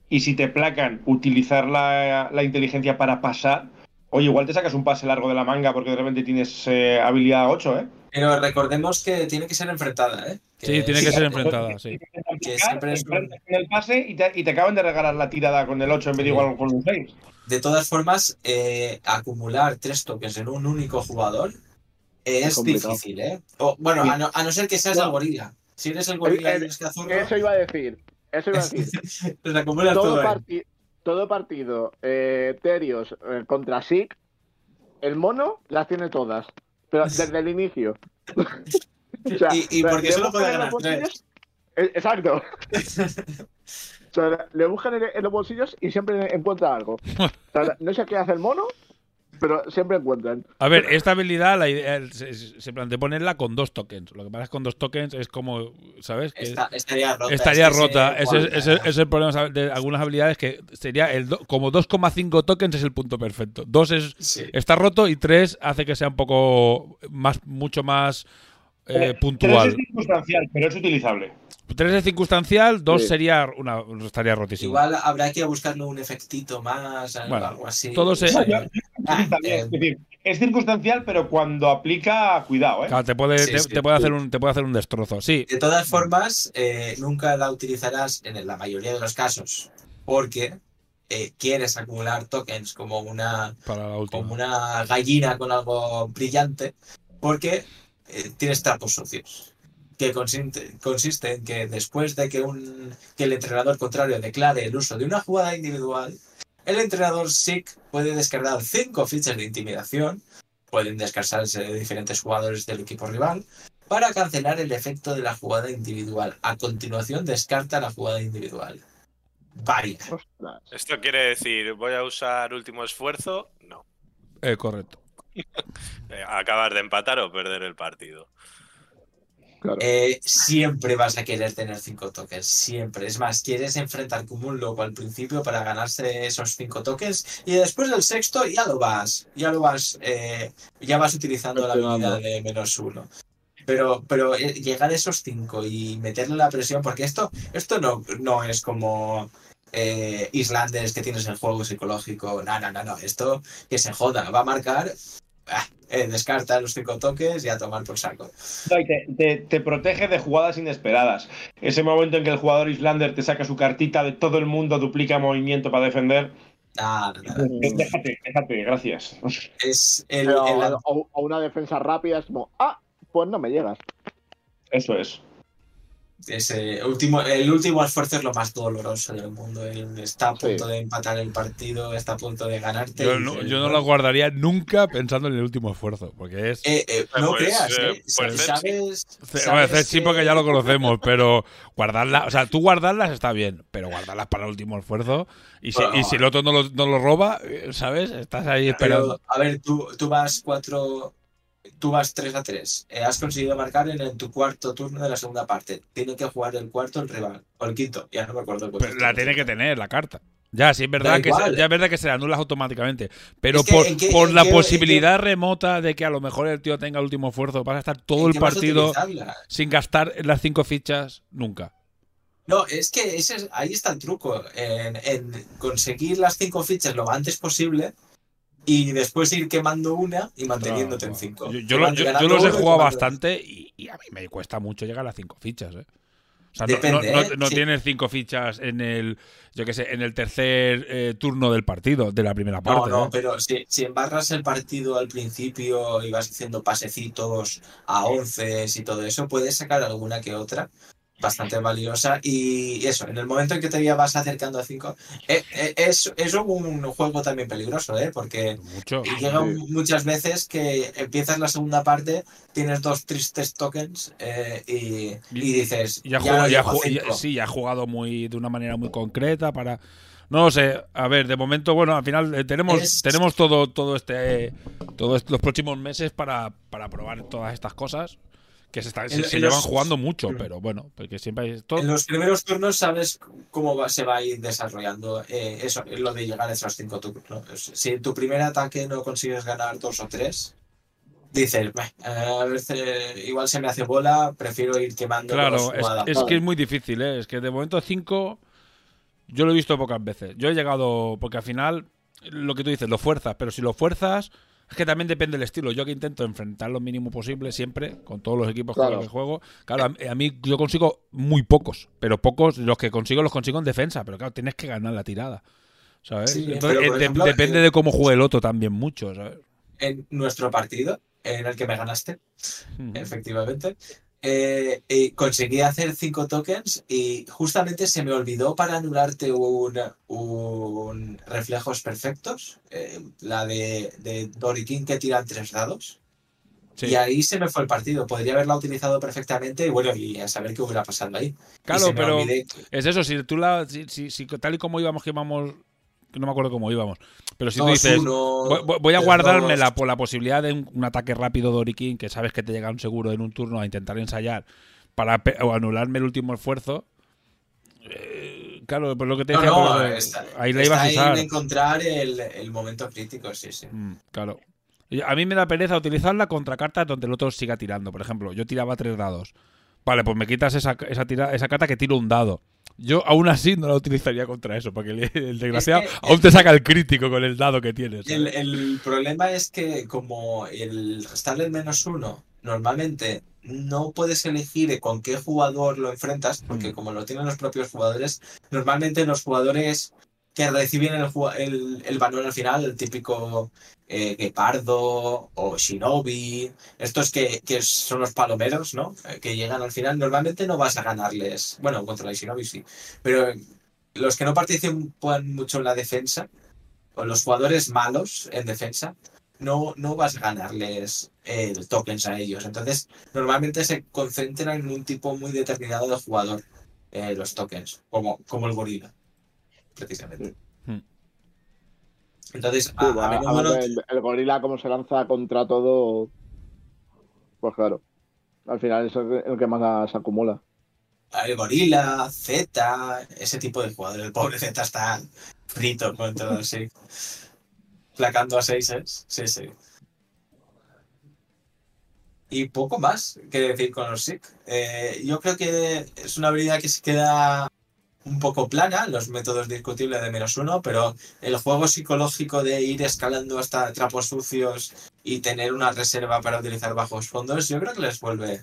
y si te placan, utilizar la, la inteligencia para pasar. Oye, igual te sacas un pase largo de la manga porque de repente tienes eh, habilidad 8, ¿eh? Pero recordemos que tiene que ser enfrentada, ¿eh? Sí, tiene que ser enfrentada, sí. Que siempre es un- el pase y te, y te acaban de regalar la tirada con el 8 en vez de igual con un 6. De todas formas, eh, acumular tres tokens en un único jugador es, difícil, ¿eh? O, bueno, a no, a no ser que seas el gorila. Si eres el gorila y Eh, eres cazurro, Eso iba a decir. Eso iba a decir. pues acumulas todo. todo. Todo partido, eh, Terios eh, contra Sig, el mono las tiene todas. Pero desde el inicio. O sea, Y- y porque solo puede ganar los tres. bolsillos- Eh, Exacto. O sea, le buscan en, en los bolsillos y siempre encuentra algo. O sea, no sé qué hace el mono, pero siempre encuentran. A ver, esta habilidad la idea- se, se plantea ponerla con dos tokens. Lo que pasa es que con dos tokens es como, ¿sabes? Que Está- estaría rota. estaría es rota. Ese, ese- ese es el problema de algunas habilidades que sería el do- como 2,5 tokens es el punto perfecto. Dos es Sí. está roto y tres hace que sea un poco más, mucho más eh, Pero puntual. es circunstancial, pero es utilizable. 3 es circunstancial, 2 Sí. sería una, estaría rotísimo. Igual habrá que buscarle un efectito más, algo, Bueno, algo así. todo se- Sí. Yo- Ah, También, eh, es decir, es circunstancial, pero cuando aplica, cuidado, ¿eh? Claro, te puede, Sí, te, sí, te puede sí. hacer un, te puede hacer un destrozo. Sí, De todas formas, eh, nunca la utilizarás en la mayoría de los casos porque eh, quieres acumular tokens como una, para la última. como una gallina con algo brillante porque eh, tienes trapos sucios. Que consiste, consiste en que después de que, un, que el entrenador contrario declare el uso de una jugada individual, el entrenador SIC puede descargar cinco fichas de intimidación, pueden descansarse diferentes jugadores del equipo rival, para cancelar el efecto de la jugada individual. A continuación, descarta la jugada individual. Vaya. ¿Esto quiere decir, voy a usar último esfuerzo? No. Eh, correcto. Eh, acabar de empatar o perder el partido. Claro. Eh, siempre vas a querer tener cinco tokens, siempre. Es más, quieres enfrentar como un loco al principio para ganarse esos cinco tokens y después del sexto ya lo vas, ya lo vas, eh, ya vas utilizando la habilidad de menos uno. Pero, pero eh, llegar a esos cinco y meterle la presión, porque esto, esto no, no es como eh, Islanders que tienes el juego psicológico. No, no, no, no. Esto que se joda, va a marcar, ah, eh, descarta los cinco toques y a tomar por saco. No, y te, te- te protege de jugadas inesperadas. Ese momento en que el jugador Islander te saca su cartita de todo el mundo, duplica movimiento para defender. Nada, nada. Eh, Déjate, déjate, gracias. Es el, Pero, el- o, o una defensa rápida es como, ah, pues no me llegas. Eso es. Ese último, el último esfuerzo es lo más doloroso del mundo. Él está a punto Sí. de empatar el partido, está a punto de ganarte. Yo no, yo no lo guardaría nunca pensando en el último esfuerzo, porque es... Eh, eh, no Pues, creas, eh, ¿eh? pues, ¿Sabes? Ce- sabes bueno, sí, que- porque ya lo conocemos, pero guardarlas, o sea, tú guardarlas está bien, pero guardarlas para el último esfuerzo. Y si, Bueno, y si el otro no lo, no lo roba, eh, ¿sabes? Estás ahí esperando. Pero, a ver, tú, tú vas cuatro. Tú vas 3 a 3. has conseguido marcar en, tu cuarto turno de la segunda parte. Tiene que jugar el cuarto el rival. O el quinto. Ya no me acuerdo. el Pero la tiene que tener, la carta. Ya, sí, es verdad, Da que se, ya es verdad que se le anulas automáticamente. Pero Es que, por, ¿en qué- por la qué- posibilidad remota de que a lo mejor el tío tenga el último esfuerzo, vas a estar todo ¿En el partido sin gastar las cinco fichas nunca. No, es que ese es- ahí está el truco, en, en conseguir las cinco fichas lo antes posible y después ir quemando una y manteniéndote en cinco. Yo, yo lo- Quemando- yo- yo ganando los he jugado bastante y, y a mí me cuesta mucho llegar a cinco fichas, ¿eh? O sea, no- Depende, no, no- ¿eh? no Sí. tienes cinco fichas en el, yo qué sé, en el tercer eh, turno del partido, de la primera No, parte. no, ¿eh? pero si, si embarras el partido al principio y vas haciendo pasecitos a once y todo eso, puedes sacar alguna que otra bastante valiosa y eso, en el momento en que te vas acercando a cinco, eh, eh, es, es un juego también peligroso, ¿eh? porque Mucho. Muchas veces que empiezas la segunda parte, tienes dos tristes tokens eh, y, y dices, ya, no ya llego a ju- ya- cinco". sí, ya ha jugado muy de una manera muy concreta para. No sé. A ver, de momento, bueno, al final eh, tenemos, Es- tenemos todo, todo este, eh, todos los próximos meses para, para probar todas estas cosas que se, está- se- En- se en llevan los- jugando mucho, pero bueno, porque siempre hay todo. En los primeros turnos sabes cómo va- se va a ir desarrollando eh, eso, lo de llegar a esos cinco turnos. Si en tu primer ataque no consigues ganar dos o tres, dices, "Bah, a veces igual se me hace bola, prefiero ir quemando Claro, es, jugadas". es que es muy difícil, ¿eh? Es que de momento 5 yo lo he visto pocas veces. Yo he llegado, porque al final, lo que tú dices, lo fuerzas, pero si lo fuerzas, es que también depende del estilo. Yo que intento enfrentar lo mínimo posible siempre, con todos los equipos con Claro. los que juego. Claro, a, a mí yo consigo muy pocos, pero pocos, los que consigo los consigo en defensa, pero claro, tienes que ganar la tirada. ¿Sabes? Sí, Entonces, eh, de- ejemplo, depende eh, de cómo juegue el otro también mucho, ¿sabes? En nuestro partido, en el que me ganaste, efectivamente. Eh, y conseguí hacer cinco tokens y justamente se me olvidó para anularte un, un reflejos perfectos, eh, la de, de Dorikin que tiran tres dados. Sí. Y ahí se me fue el partido. Podría haberla utilizado perfectamente y bueno, y a saber qué hubiera pasado ahí. Y Claro, pero olvidé Es eso, si tú la. Si, si- si tal y como íbamos, que íbamos. No me acuerdo cómo íbamos. Pero si tú dices. uno, Voy, voy- a tres, guardarme dos. la, por la posibilidad de un, un ataque rápido de Orikin, que sabes que te llega un seguro en un turno a intentar ensayar para o anularme el último esfuerzo. Eh, claro, pues lo que te decía, no, eh, está- ahí la ibas a usar. en encontrar el, el momento crítico, sí, sí. Mm, claro. A mí me da pereza utilizarla contra cartas donde el otro siga tirando. Por ejemplo, yo tiraba tres dados. Vale, pues me quitas esa, esa, tira- esa carta que tiro un dado. Yo aún así no la utilizaría contra eso, porque el, el desgraciado que- aún te saca el crítico con el dado que tienes. El, problema es que como el restarle el menos uno, normalmente no puedes elegir con qué jugador lo enfrentas, porque Mm. como lo tienen los propios jugadores, normalmente los jugadores que reciben el, el, el balón al final, el típico eh, o Shinobi, estos que, que son los palomeros, ¿no? Eh, Que llegan al final, normalmente no vas a ganarles, bueno, contra el Shinobi sí, pero los que no participan mucho en la defensa, o los jugadores malos en defensa, no, no vas a ganarles eh, tokens a ellos. Entonces, normalmente se concentran en un tipo muy determinado de jugador, eh, los tokens, como, como el gorila, precisamente. Entonces, Sí, a, a bueno, menudo además no- el, el gorila como se lanza contra todo, pues claro, al final es el, el que más se acumula. el gorila, Z, ese tipo de jugador. El pobre Z está frito contra sí. Placando a seises. Sí, sí. Y poco más que decir con los SIC. Eh, yo creo que es una habilidad que se queda un poco plana, los métodos discutibles de menos uno, pero el juego psicológico de ir escalando hasta trapos sucios y tener una reserva para utilizar bajos fondos, yo creo que les vuelve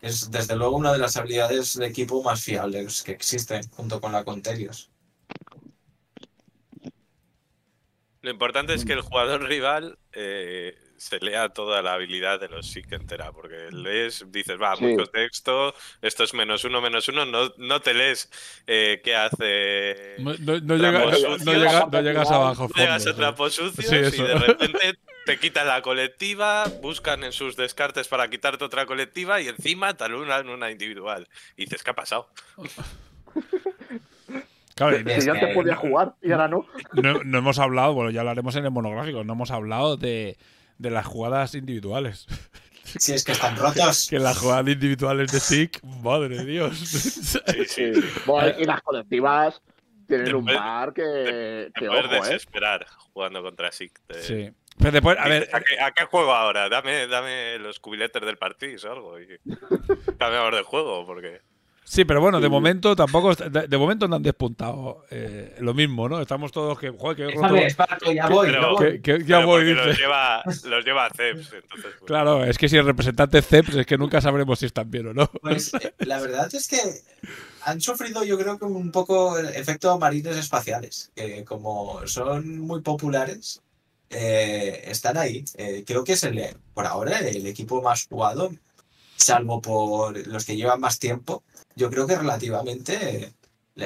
es desde luego una de las habilidades de equipo más fiables que existen, junto con la Conterios. Lo importante es que el jugador rival eh, se lea toda la habilidad de los SIC entera, porque lees, dices, va, Sí. muy contexto, esto es menos uno, menos uno, no, no te lees eh, qué hace. No, no- llega- no- sucios. no llega- no llegas abajo. No llegas a fondo, trapos sucios Sí, y de repente te quitan la colectiva, buscan en sus descartes para quitarte otra colectiva y encima te alunan una individual. Y dices, ¿qué ha pasado? Claro, Es Si ya que- te podía jugar y ahora no. no, no hemos hablado, bueno, ya hablaremos en el monográfico, no hemos hablado de, de las jugadas individuales. Si es que están rotos. Que las jugadas individuales de SIC, madre de Dios. Sí, sí. Bueno, y las colectivas tienen Te un par que, Te que puedes ojo, ¿eh? desesperar jugando contra SIC. Te- Sí. Pero después, a ver, ¿A qué, a qué juego ahora? Dame, dame los cubiletes del partido o algo. Y cambiamos de juego, porque. Sí, pero bueno, de momento tampoco. De, de momento no han despuntado eh, lo mismo, ¿no? Estamos todos que. Joder, que Déjame, Esparto, ya voy, Pero- ya voy. que- que- ya voy, los lleva, los lleva Ceps. Entonces, pues, Claro, es que si el representante es CEPS es que nunca sabremos si están bien o no. Pues eh, la verdad es que han sufrido yo creo que un poco el efecto marines espaciales, que como son muy populares, eh, están ahí. Eh, creo que es el, por ahora el equipo más jugado, salvo por los que llevan más tiempo. Yo creo que relativamente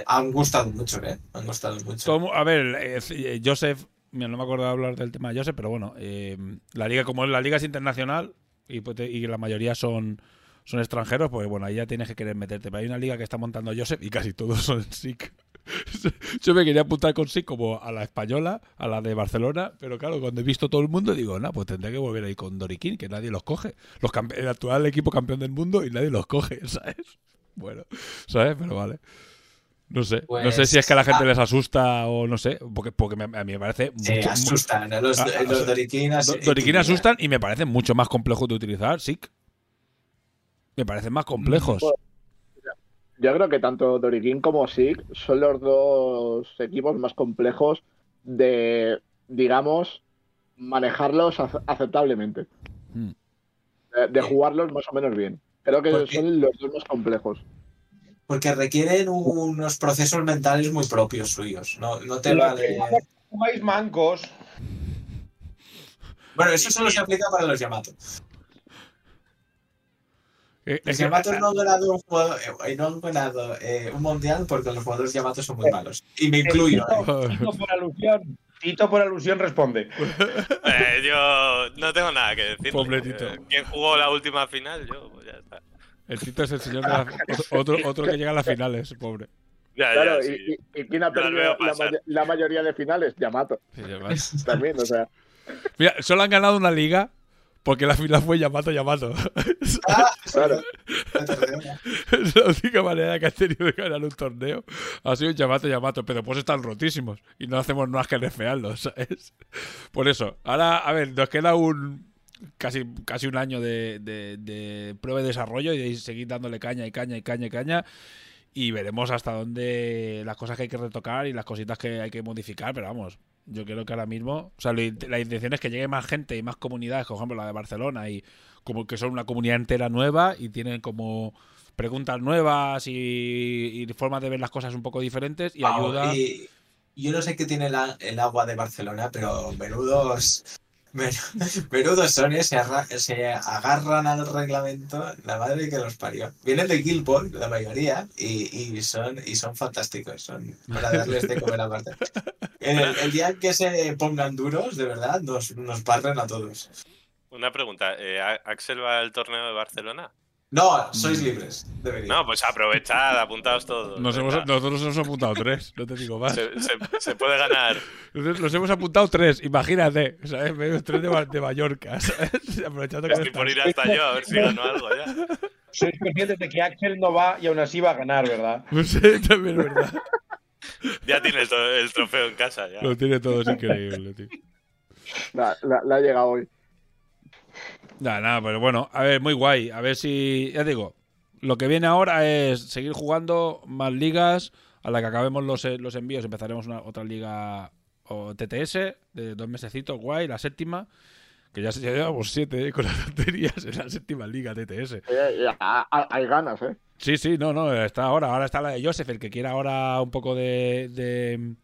han gustado mucho, ¿eh? Han gustado mucho. A ver, eh, eh, Joseph, mira, no me acuerdo de hablar del tema de Joseph, pero bueno, eh, la liga, como la liga es internacional y, pues y la mayoría son, son extranjeros, pues bueno, ahí ya tienes que querer meterte. Pero hay una liga que está montando Joseph y casi todos son SIC. Yo me quería apuntar con SIC como a la española, a la de Barcelona, pero claro, cuando he visto todo el mundo digo, no, pues tendré que volver ahí con Doriquín, que nadie los coge. Los el actual equipo campeón del mundo y nadie los coge, ¿sabes? Bueno, ¿sabes? Pero vale. No sé. no sé Pues, si es que a la gente ah. les asusta o no sé, porque, porque me- a mí me parece Se mucho- asustan, ¿eh? los, Ah, ah, los Doriquinas. Do- Doriquín asustan y me parecen mucho más complejos de utilizar, sí. Me parecen más complejos. Bueno, Yo creo que tanto Doriquín como SIG son los dos equipos más complejos de, digamos, manejarlos ace- aceptablemente. Mm. De, de jugarlos más o menos bien. Creo que ¿Por qué? son los dos más complejos. Porque requieren unos procesos mentales muy propios suyos. No, no te vale. Jugáis mancos. Bueno, eso solo se aplica para los Yamato. Eh, Los Yamato no han ganado un, juego- eh, no han ganado, eh, un mundial porque los jugadores Yamato son muy malos. Y me incluyo. ¿eh? Tito por alusión. Tito por alusión responde. Eh, yo no tengo nada que decir. Pobre Tito. ¿Quién jugó la última final? Yo, pues ya está. El Tito es el señor de la- otro, otro que llega a las finales, pobre. Ya, Claro, ya, y, sí. y- y quién ha perdido la, mayoría de finales? Yamato. Sí. También, o sea. Mira, solo han ganado una liga porque la final fue Yamato Yamato. Ah, Claro. es la única manera que has tenido de ganar un torneo. Ha sido Yamato Yamato, pero pues están rotísimos y no hacemos más que nerfearlos, ¿sabes? Por eso, ahora, a ver, nos queda un. casi, casi un año de, de- de prueba y desarrollo y de seguir dándole caña y caña y caña y caña. Y veremos hasta dónde las cosas que hay que retocar y las cositas que hay que modificar, pero vamos, yo creo que ahora mismo, o sea, la intención es que llegue más gente y más comunidades, por ejemplo la de Barcelona, y como que son una comunidad entera nueva y tienen como preguntas nuevas y, y formas de ver las cosas un poco diferentes y ayuda. y yo no sé qué tiene la- el agua de Barcelona, pero menudos. Men- Menudos son, eh, se, arra- se agarran al reglamento, la madre que los parió. Vienen de Guildford, la mayoría, y, y son, y son fantásticos, son para darles de comer aparte. El, el día que se pongan duros, de verdad, nos, nos barren a todos. Una pregunta, eh, ¿A- ¿Axel va al torneo de Barcelona? No, sois libres, debería. No, pues aprovechad, apuntaos todos. Nos hemos- nosotros nos hemos apuntado tres, no te digo más. Se, se- se puede ganar. Los hemos apuntado tres, imagínate, ¿sabes? Tres de, Ma- de Mallorca, ¿sabes? Aprovechando que Estoy no por ir hasta yo, a ver si gano algo ya. Sois conscientes de que Axel no va y aún así va a ganar, ¿verdad? Pues sí, también es verdad. Ya tienes el trofeo en casa. Ya. Lo tiene todo, es increíble, tío. La, la- la ha llegado hoy. Nada, nada, pero bueno, a ver, muy guay. A ver si, ya digo, lo que viene ahora es seguir jugando más ligas. A la que acabemos los, eh, los envíos, empezaremos una, otra liga o TTS de dos mesecitos, guay, la séptima. Que ya, ya llevamos siete eh, con las tonterías en la séptima liga TTS. Eh, hay ganas, ¿eh? Sí, sí, no, no, está ahora. Ahora está la de Joseph, el que quiera ahora un poco de. de,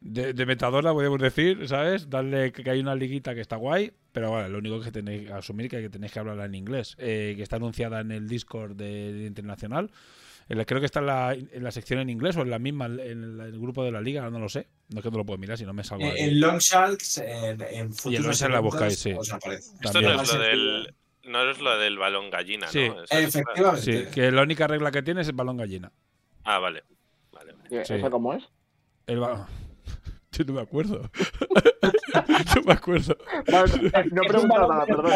de, de metadona, podemos decir, ¿sabes? Darle que hay una liguita que está guay, pero bueno, lo único que tenéis que asumir que, que tenéis que hablarla en inglés, eh, que está anunciada en el Discord de, de Internacional. En la- creo que está en la, en la sección en inglés o en la misma, en en el grupo de la liga, no lo sé. No es que no lo puedo mirar si no me salgo En, ahí. en Long Sharks, en, en futuros Long Sharks la buscáis, sí. Esto También. no es lo del. No es lo del balón gallina, Sí. ¿no? Es- Efectivamente. Sí, que la única regla que tiene es el balón gallina. Ah, vale. Vale, vale. ¿Y Sí. ¿Esa cómo es? El balón. Yo no me acuerdo. no me acuerdo. No, no he preguntado nada, perdón.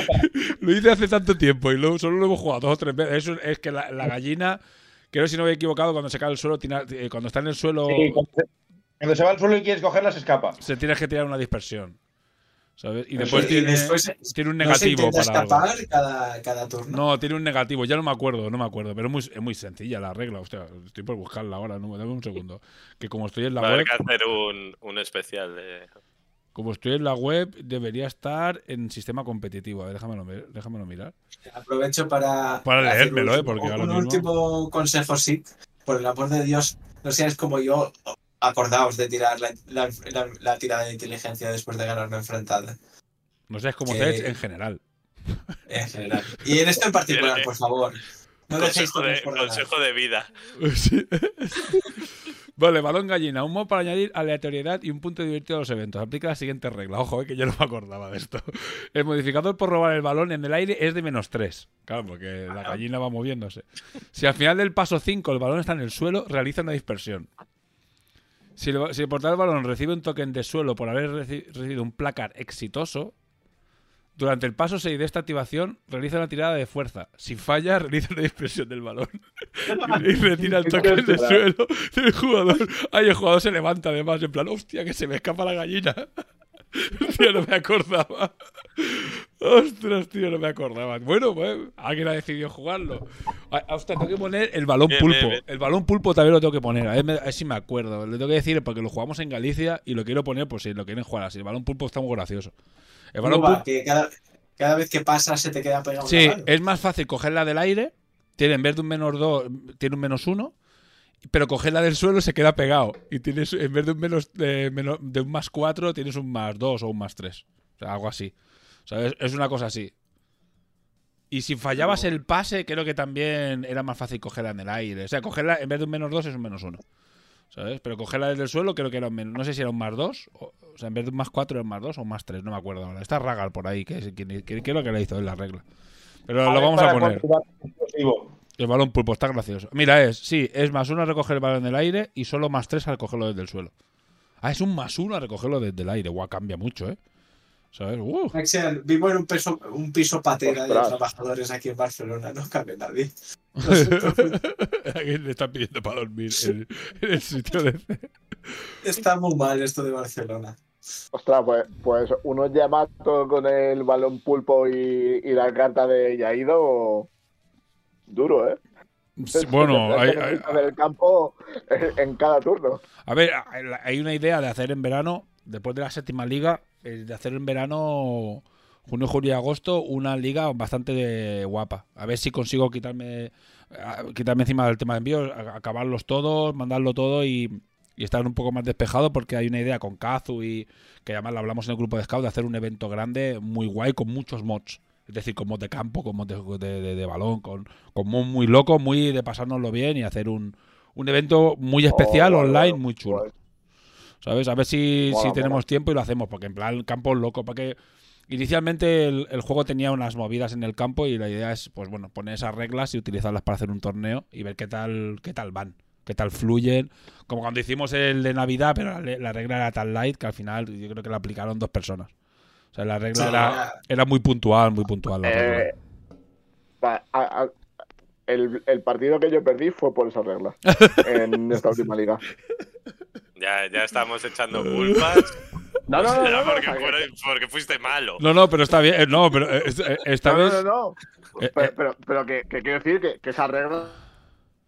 Lo hice hace tanto tiempo y luego solo lo hemos jugado dos o tres veces. Eso es que la, la gallina, creo si no me he equivocado, cuando se cae al suelo, eh, cuando está en el suelo, Sí, cuando se- cuando se va al suelo y quieres cogerla, se escapa. se tiene que tirar una dispersión. ¿Sabes? Y Y después tiene, después tiene un no se negativo intenta para algo. escapar cada, cada turno. No, tiene un negativo, ya no me acuerdo, no me acuerdo, pero es muy, es muy sencilla la regla. Hostia, estoy por buscarla ahora, no, dame un segundo. Que como estoy en la Va a haber web, que hacer un, un especial de. como estoy en la web, debería estar en sistema competitivo. A ver, déjamelo, ver- déjamelo mirar. Aprovecho para. Para leérmelo, un- eh, porque un, ahora mismo- último consejo, sí. Por el amor de Dios, no seáis como yo. Acordaos de tirar la, la- la- la tirada de inteligencia después de ganar una enfrentada. No sé, es como Que- en general. En general. Y en esto en particular, por favor. No Consejo de, turnos por ganar. consejo de vida. Sí. Vale, balón gallina. Un modo para añadir aleatoriedad y un punto divertido a los eventos. Aplica la siguiente regla. Ojo, eh, que yo no me acordaba de esto. El modificador por robar el balón en el aire es de menos 3. Claro, porque la gallina va moviéndose. Si al final del paso 5 el balón está en el suelo, realiza una dispersión. Si el, si el portador del balón recibe un token de suelo por haber reci- recibido un placar exitoso, durante el paso 6 de esta activación realiza una tirada de fuerza. Si falla, realiza una dispersión del balón. y retira el token del suelo del jugador. Ahí el jugador se levanta además, en plan, hostia, que se me escapa la gallina. Hostia, no me acordaba. Ostras, tío, no me acordaba. Bueno, pues, alguien ha decidido jugarlo. Hostia, tengo que poner el balón Bien, pulpo. bien, bien. El balón pulpo también lo tengo que poner. A ver, me- a ver si me acuerdo. Le tengo que decir porque lo jugamos en Galicia y lo quiero poner por si lo quieren jugar así. El balón pulpo está muy gracioso. El balón ¿Cómo va? pulpo. Que cada, cada vez que pasa se te queda pegado Sí, es más fácil cogerla del aire. Tiene, en vez de un menos 2, tiene un menos 1. Pero cogerla del suelo se queda pegado. Y tienes, en vez de un menos, de, menos- de un más 4, tienes un más 2 o un más 3. O sea, algo así. O sea, es, es una cosa así. Y si fallabas el pase, creo que también era más fácil cogerla en el aire. O sea, cogerla en vez de un menos 2 es un menos 1. ¿Sabes? Pero cogerla desde el suelo creo que era un menos. No sé si era un más 2. O, o sea, en vez de un más 4 era un más 2 o un más 3. No me acuerdo ahora. Está Ragal por ahí, que es quien, que, que es lo que le hizo en la regla. Pero lo vamos a poner. El balón pulpo está gracioso. Mira, es, sí, es más uno a recoger el balón en el aire y solo más tres al cogerlo desde el suelo. Ah, es un más uno a recogerlo desde el aire. Guau, cambia mucho, ¿eh? ¿Sabes? Uh. Axel, vivo en un, peso, un piso patera de trabajadores aquí en Barcelona, no cabe nadie. Alguien le está pidiendo para dormir en, en el sitio de... Está muy mal esto de Barcelona. Ostras, pues, pues unos Yamato con el balón pulpo y, y la carta de Yaido. Duro, ¿eh? Bueno, hay, el campo en cada turno. a ver, hay una idea de hacer en verano, después de la séptima liga, eh, de hacer en verano, junio, julio y agosto, una liga bastante de- guapa. A ver si consigo quitarme a- quitarme encima del tema de envíos, acabarlos todos, mandarlo todo y, y estar un poco más despejado porque hay una idea con Kazu y que además la hablamos en el grupo de Scout de hacer un evento grande, muy guay, con muchos mods. Es decir, con de campo, con de, de- de- de balón, con, con muy locos, muy de pasárnoslo bien y hacer un, un evento muy especial, Oh, online, muy chulo. ¿Sabes? A ver si, si tenemos tiempo y lo hacemos, porque en plan campo loco, porque inicialmente el, el juego tenía unas movidas en el campo y la idea es, pues bueno, poner esas reglas y utilizarlas para hacer un torneo y ver qué tal, qué tal van, qué tal fluyen. Como cuando hicimos el de Navidad, pero la, la regla era tan light que al final yo creo que la aplicaron dos personas. O sea, la regla Sí, era, era- muy puntual, muy puntual. eh, a- a- el, el partido que yo perdí fue por esa regla en esta última liga. Ya, ya estamos echando culpas. No, no, no, Era no, no, porque, fuera- fuiste malo. No, no, pero está bien. eh, No, pero eh, eh, esta no, vez. no, no, no. eh, Pero, pero, pero que, que quiero decir que, que esas reglas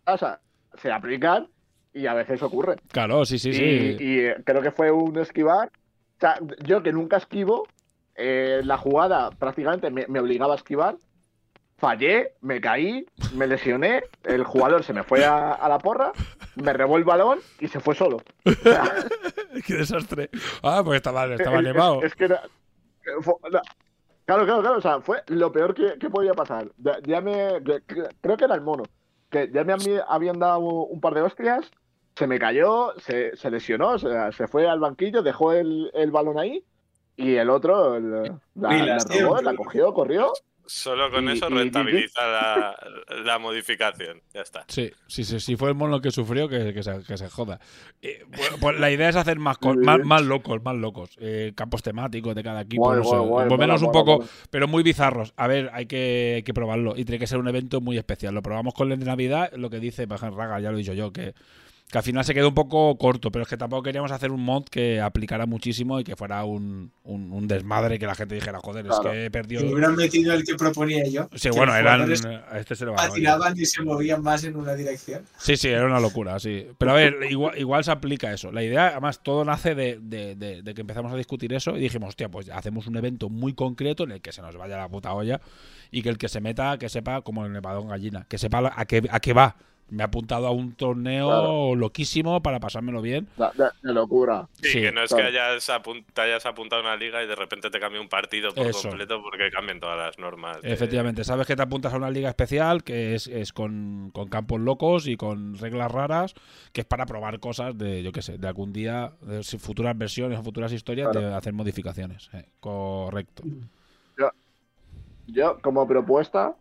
o sea, se aplican y a veces ocurre. claro, sí, sí, sí. Y, creo que fue un esquivar. O sea, yo que nunca esquivo, eh, la jugada prácticamente me, me obligaba a esquivar. Fallé, me caí, me lesioné, el jugador se me fue a, a la porra, me robó el balón y se fue solo. O sea, Qué desastre. Ah, pues estaba, estaba es- nevado. Es, es que era- fue-. Claro, claro, claro. O sea, fue lo peor que, que podía pasar. Ya, ya me. que- que- creo que era el mono. Que ya me habí- habían dado un par de hostias. Se me cayó, se, se lesionó, se fue al banquillo, dejó el, el balón ahí. Y el otro el- la, la robó, la cogió, corrió. Solo con Y- eso y- rentabiliza la, la modificación. Ya está. Sí, sí, sí, sí, fue el mono que sufrió que, que se, que se joda. Eh, pues, pues la idea es hacer más, más, más locos, más locos. Eh, campos temáticos de cada equipo, Guay, no sé, guay, guay, por lo menos un poco, pero muy bizarros. A ver, hay que, hay que probarlo y tiene que ser un evento muy especial. Lo probamos con el de Navidad, lo que dice por ejemplo, Raga, ya lo he dicho yo, que, que al final se quedó un poco corto, pero es que tampoco queríamos hacer un mod que aplicara muchísimo y que fuera un, un, un desmadre que la gente dijera, joder, Claro. es que he perdido... Si hubieran metido el que proponía yo. Sí, bueno, eran... a Este se a patinaban y se movían más en una dirección. Sí, sí, era una locura, sí. Pero a ver, igual, igual se aplica eso. La idea, además, todo nace de, de- de- de que empezamos a discutir eso y dijimos, hostia, pues hacemos un evento muy concreto en el que se nos vaya la puta olla y que el que se meta, que sepa, como el nevadón gallina, que sepa a qué, a qué va. Me he apuntado a un torneo Claro. loquísimo para pasármelo bien. De, de- de locura. Sí, Sí, que no es claro. que hayas te hayas apuntado a una liga y de repente te cambie un partido por Eso. completo porque cambian todas las normas. de- Efectivamente, sabes que te apuntas a una liga especial que es, es con, con campos locos y con reglas raras, que es para probar cosas de, yo qué sé, de algún día, de futuras versiones o futuras historias, Claro. de hacer modificaciones. Eh, correcto. Yo, como propuesta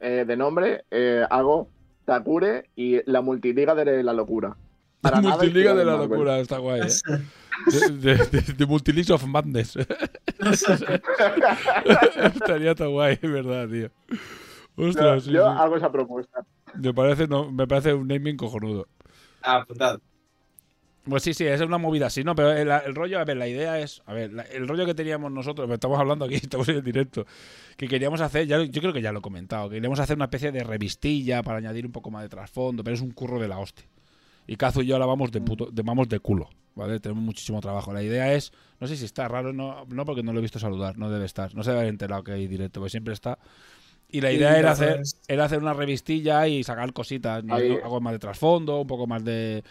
eh, de nombre, eh, hago Takure y la multiliga de la locura. Para nada Multiliga de la Marvel. locura, está guay. ¿eh? De Multileague of Madness. Estaría tan guay, es verdad, tío. Yo, sí, yo sí. hago esa propuesta. Me, parece, no, me parece un naming cojonudo. Ah, apuntado. Pues sí, sí, es una movida así, ¿no? Pero el, el rollo, a ver, la idea es, a ver, la- el rollo que teníamos nosotros, estamos hablando aquí, estamos en el directo, que queríamos hacer, ya, yo creo que ya lo he comentado, que queríamos hacer una especie de revistilla para añadir un poco más de trasfondo, pero es un curro de la hostia. Y Kazu y yo la vamos de, puto, de, vamos de culo, ¿vale? Tenemos muchísimo trabajo. La idea es, no sé si está raro, no, no porque no lo he visto saludar, no debe estar, no se debe haber enterado que hay directo, porque siempre está. Y la idea era hacer, era hacer una revistilla y sacar cositas, ¿no? Algo más de trasfondo, un poco más de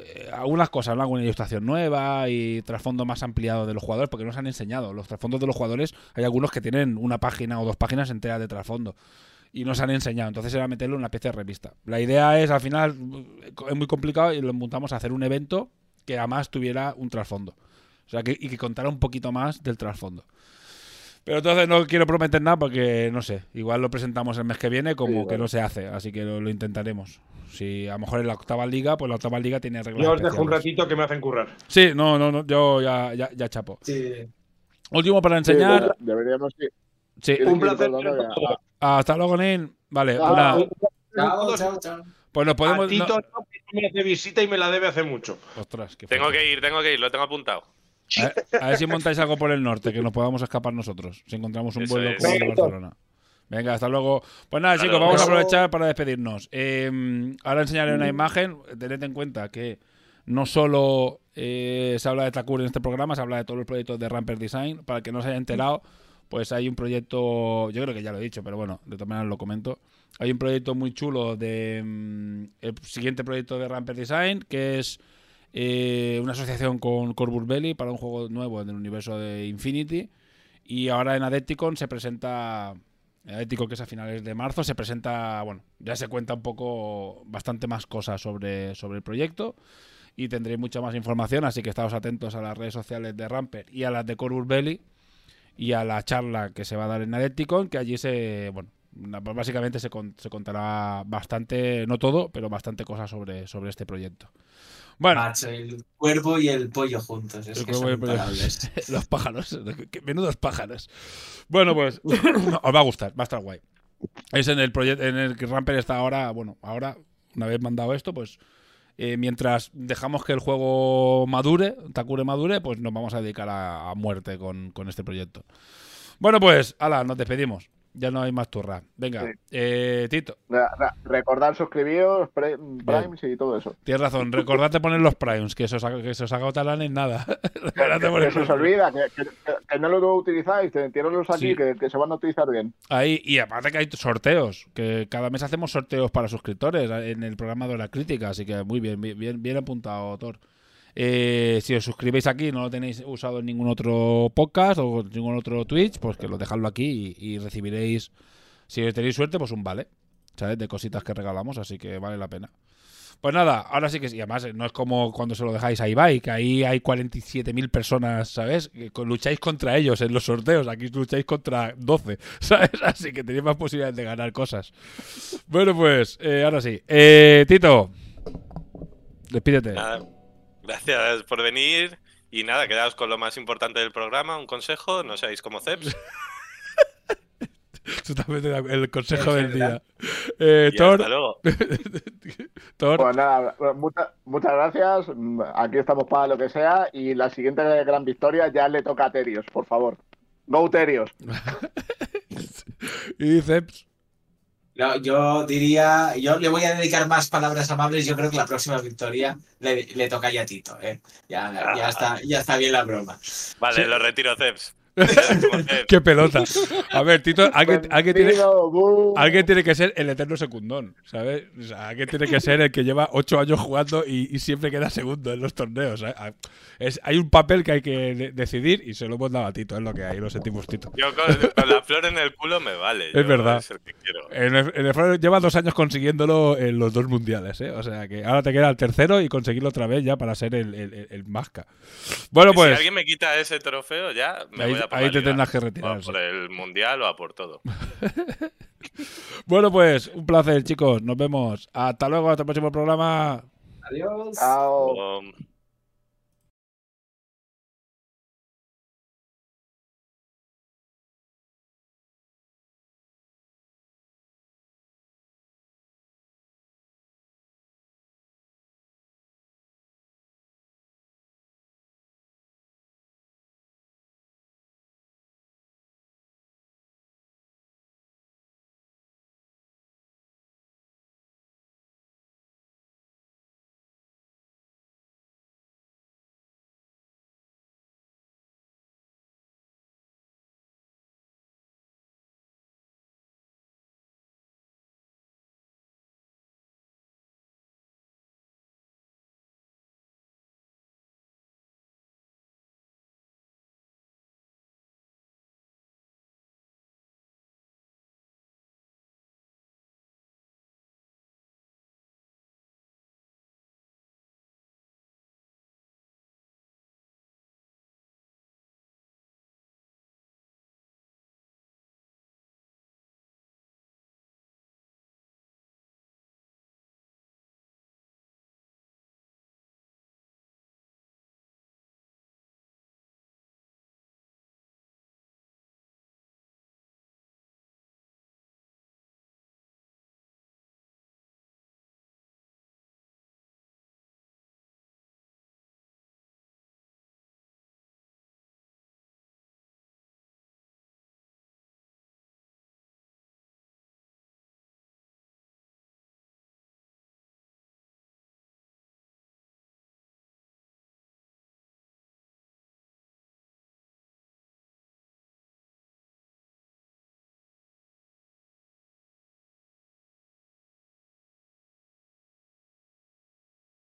eh, algunas cosas, ¿no? alguna ilustración nueva y trasfondo más ampliado de los jugadores, porque nos han enseñado. Los trasfondos de los jugadores, hay algunos que tienen una página o dos páginas enteras de trasfondo. Y nos han enseñado. Entonces era meterlo en una especie de revista. La idea es, al final, es muy complicado y lo montamos a hacer un evento que además tuviera un trasfondo. O sea, que, y que contara un poquito más del trasfondo. Pero entonces no quiero prometer nada porque, no sé, igual lo presentamos el mes que viene como Sí, que vale. no se hace, así que lo, lo intentaremos. Si a lo mejor en la octava liga, pues la octava liga tiene reglas Yo os dejo un ratito que me hacen currar. Sí, no, no, no, yo ya, ya, ya chapo. Sí. Último para Sí, enseñar. deberíamos ir. Sí, Un placer. recordando que a- hasta luego, Nin. Vale, Ah, pues nada, un- Chao, chao, chao. pues nos A podemos. Tito no- me hace visita y me la debe hace mucho. Ostras, qué Tengo que ir, tengo que ir, lo tengo apuntado. A ver, a ver si montáis algo por el norte, que nos podamos escapar nosotros. Si encontramos un Eso vuelo el Perfecto. Barcelona. Venga, hasta luego. Pues nada, chicos, vamos a aprovechar para despedirnos. Eh, ahora enseñaré una imagen. Tened en cuenta que no solo eh, se habla de Takur en este programa, se habla de todos los proyectos de Ramper Design. Para el que no se haya enterado, pues hay un proyecto, yo creo que ya lo he dicho, pero bueno, de todas maneras lo comento. Hay un proyecto muy chulo de mm, el siguiente proyecto de Ramper Design, que es eh, una asociación con Corvus Belli para un juego nuevo en el universo de Infinity. Y ahora en Adepticon se presenta. En Adepticon, que es a finales de marzo, se presenta. Bueno, ya se cuenta un poco. Bastante más cosas sobre, sobre el proyecto. Y tendréis mucha más información. Así que estaos atentos a las redes sociales de Ramper y a las de Corvus Belli. Y a la charla que se va a dar en Adepticon. Que allí se. Bueno, pues básicamente se, con- se contará bastante. No todo, pero bastante cosas sobre, sobre este proyecto. Bueno. Macho, el cuervo y el pollo juntos. Es El que son el pollo. Los pájaros. Menudos pájaros. Bueno, pues os va a gustar, va a estar guay. Es en el proyecto en el que Ramper está ahora, bueno, ahora, una vez mandado esto, pues eh, mientras dejamos que el juego madure, Takure madure, pues nos vamos a dedicar a, a muerte con, con este proyecto. Bueno, pues, ala, nos despedimos. Ya no hay más turra. Venga, Sí. eh, Tito, Re- re- Recordar suscribíos, pre- primes y todo eso. tienes razón. Recordad de poner los primes, que se os, que se os haga talán en nada. Recordad Que se os olvida, que, no lo utilizáis, tírenlos aquí, Sí. que, que se van a utilizar bien. Ahí, y aparte que hay sorteos, que cada mes hacemos sorteos para suscriptores en el programa de la crítica, así que muy bien, bien, bien apuntado, Thor. Eh, si os suscribéis aquí, no lo tenéis usado en ningún otro podcast o en ningún otro Twitch, pues que lo dejadlo aquí y, recibiréis, si tenéis suerte, pues un vale, ¿sabes? De cositas que regalamos, así que vale la pena. Pues nada, ahora sí que sí. Además, no es como cuando se lo dejáis a Ibai, que ahí hay 47.000 personas, ¿sabes? Que lucháis contra ellos en los sorteos. Aquí lucháis contra 12, ¿sabes? Así que tenéis más posibilidades de ganar cosas. Bueno, pues, eh, ahora sí. Eh, Tito, despídete. Gracias por venir. Y nada, quedaos con lo más importante del programa, un consejo, no seáis como Ceps. Totalmente el consejo del día. Eh, Thor, hasta luego. Thor, Pues nada, mucha- muchas gracias. Aquí estamos para lo que sea. Y la siguiente gran victoria ya le toca a Terios, por favor. Go Terios. y Ceps. No, yo diría, yo le voy a dedicar más palabras amables. Yo creo que la próxima victoria le, le toca ya a Tito. ¿eh? Ya, ya, está, ya está bien la broma. Vale, Sí. lo retiro, Ceps. Qué pelota. A ver, Tito, alguien, alguien tiene. Alguien que ser el eterno secundón, ¿sabes? O sea, alguien tiene que ser el que lleva ocho años jugando y, y siempre queda segundo en los torneos. ¿eh? Es, hay un papel que hay que de- decidir y se lo hemos dado a Tito, es lo que hay, lo sentimos, Tito. Yo con, con la flor en el culo me vale. Es yo verdad. Es el que quiero. En el, en el Faro lleva dos años consiguiéndolo en los dos mundiales, ¿eh? O sea que ahora te queda el tercero y conseguirlo otra vez ya para ser el, el, el- Masca. Bueno, Y si pues alguien me quita ese trofeo, ya me ahí, voy a por ahí la te liga. tendrás que O a retirar. sí. por el mundial o a por todo. Bueno, pues un placer, chicos. Nos vemos. Hasta luego, hasta el próximo programa. Adiós. Chao. Um,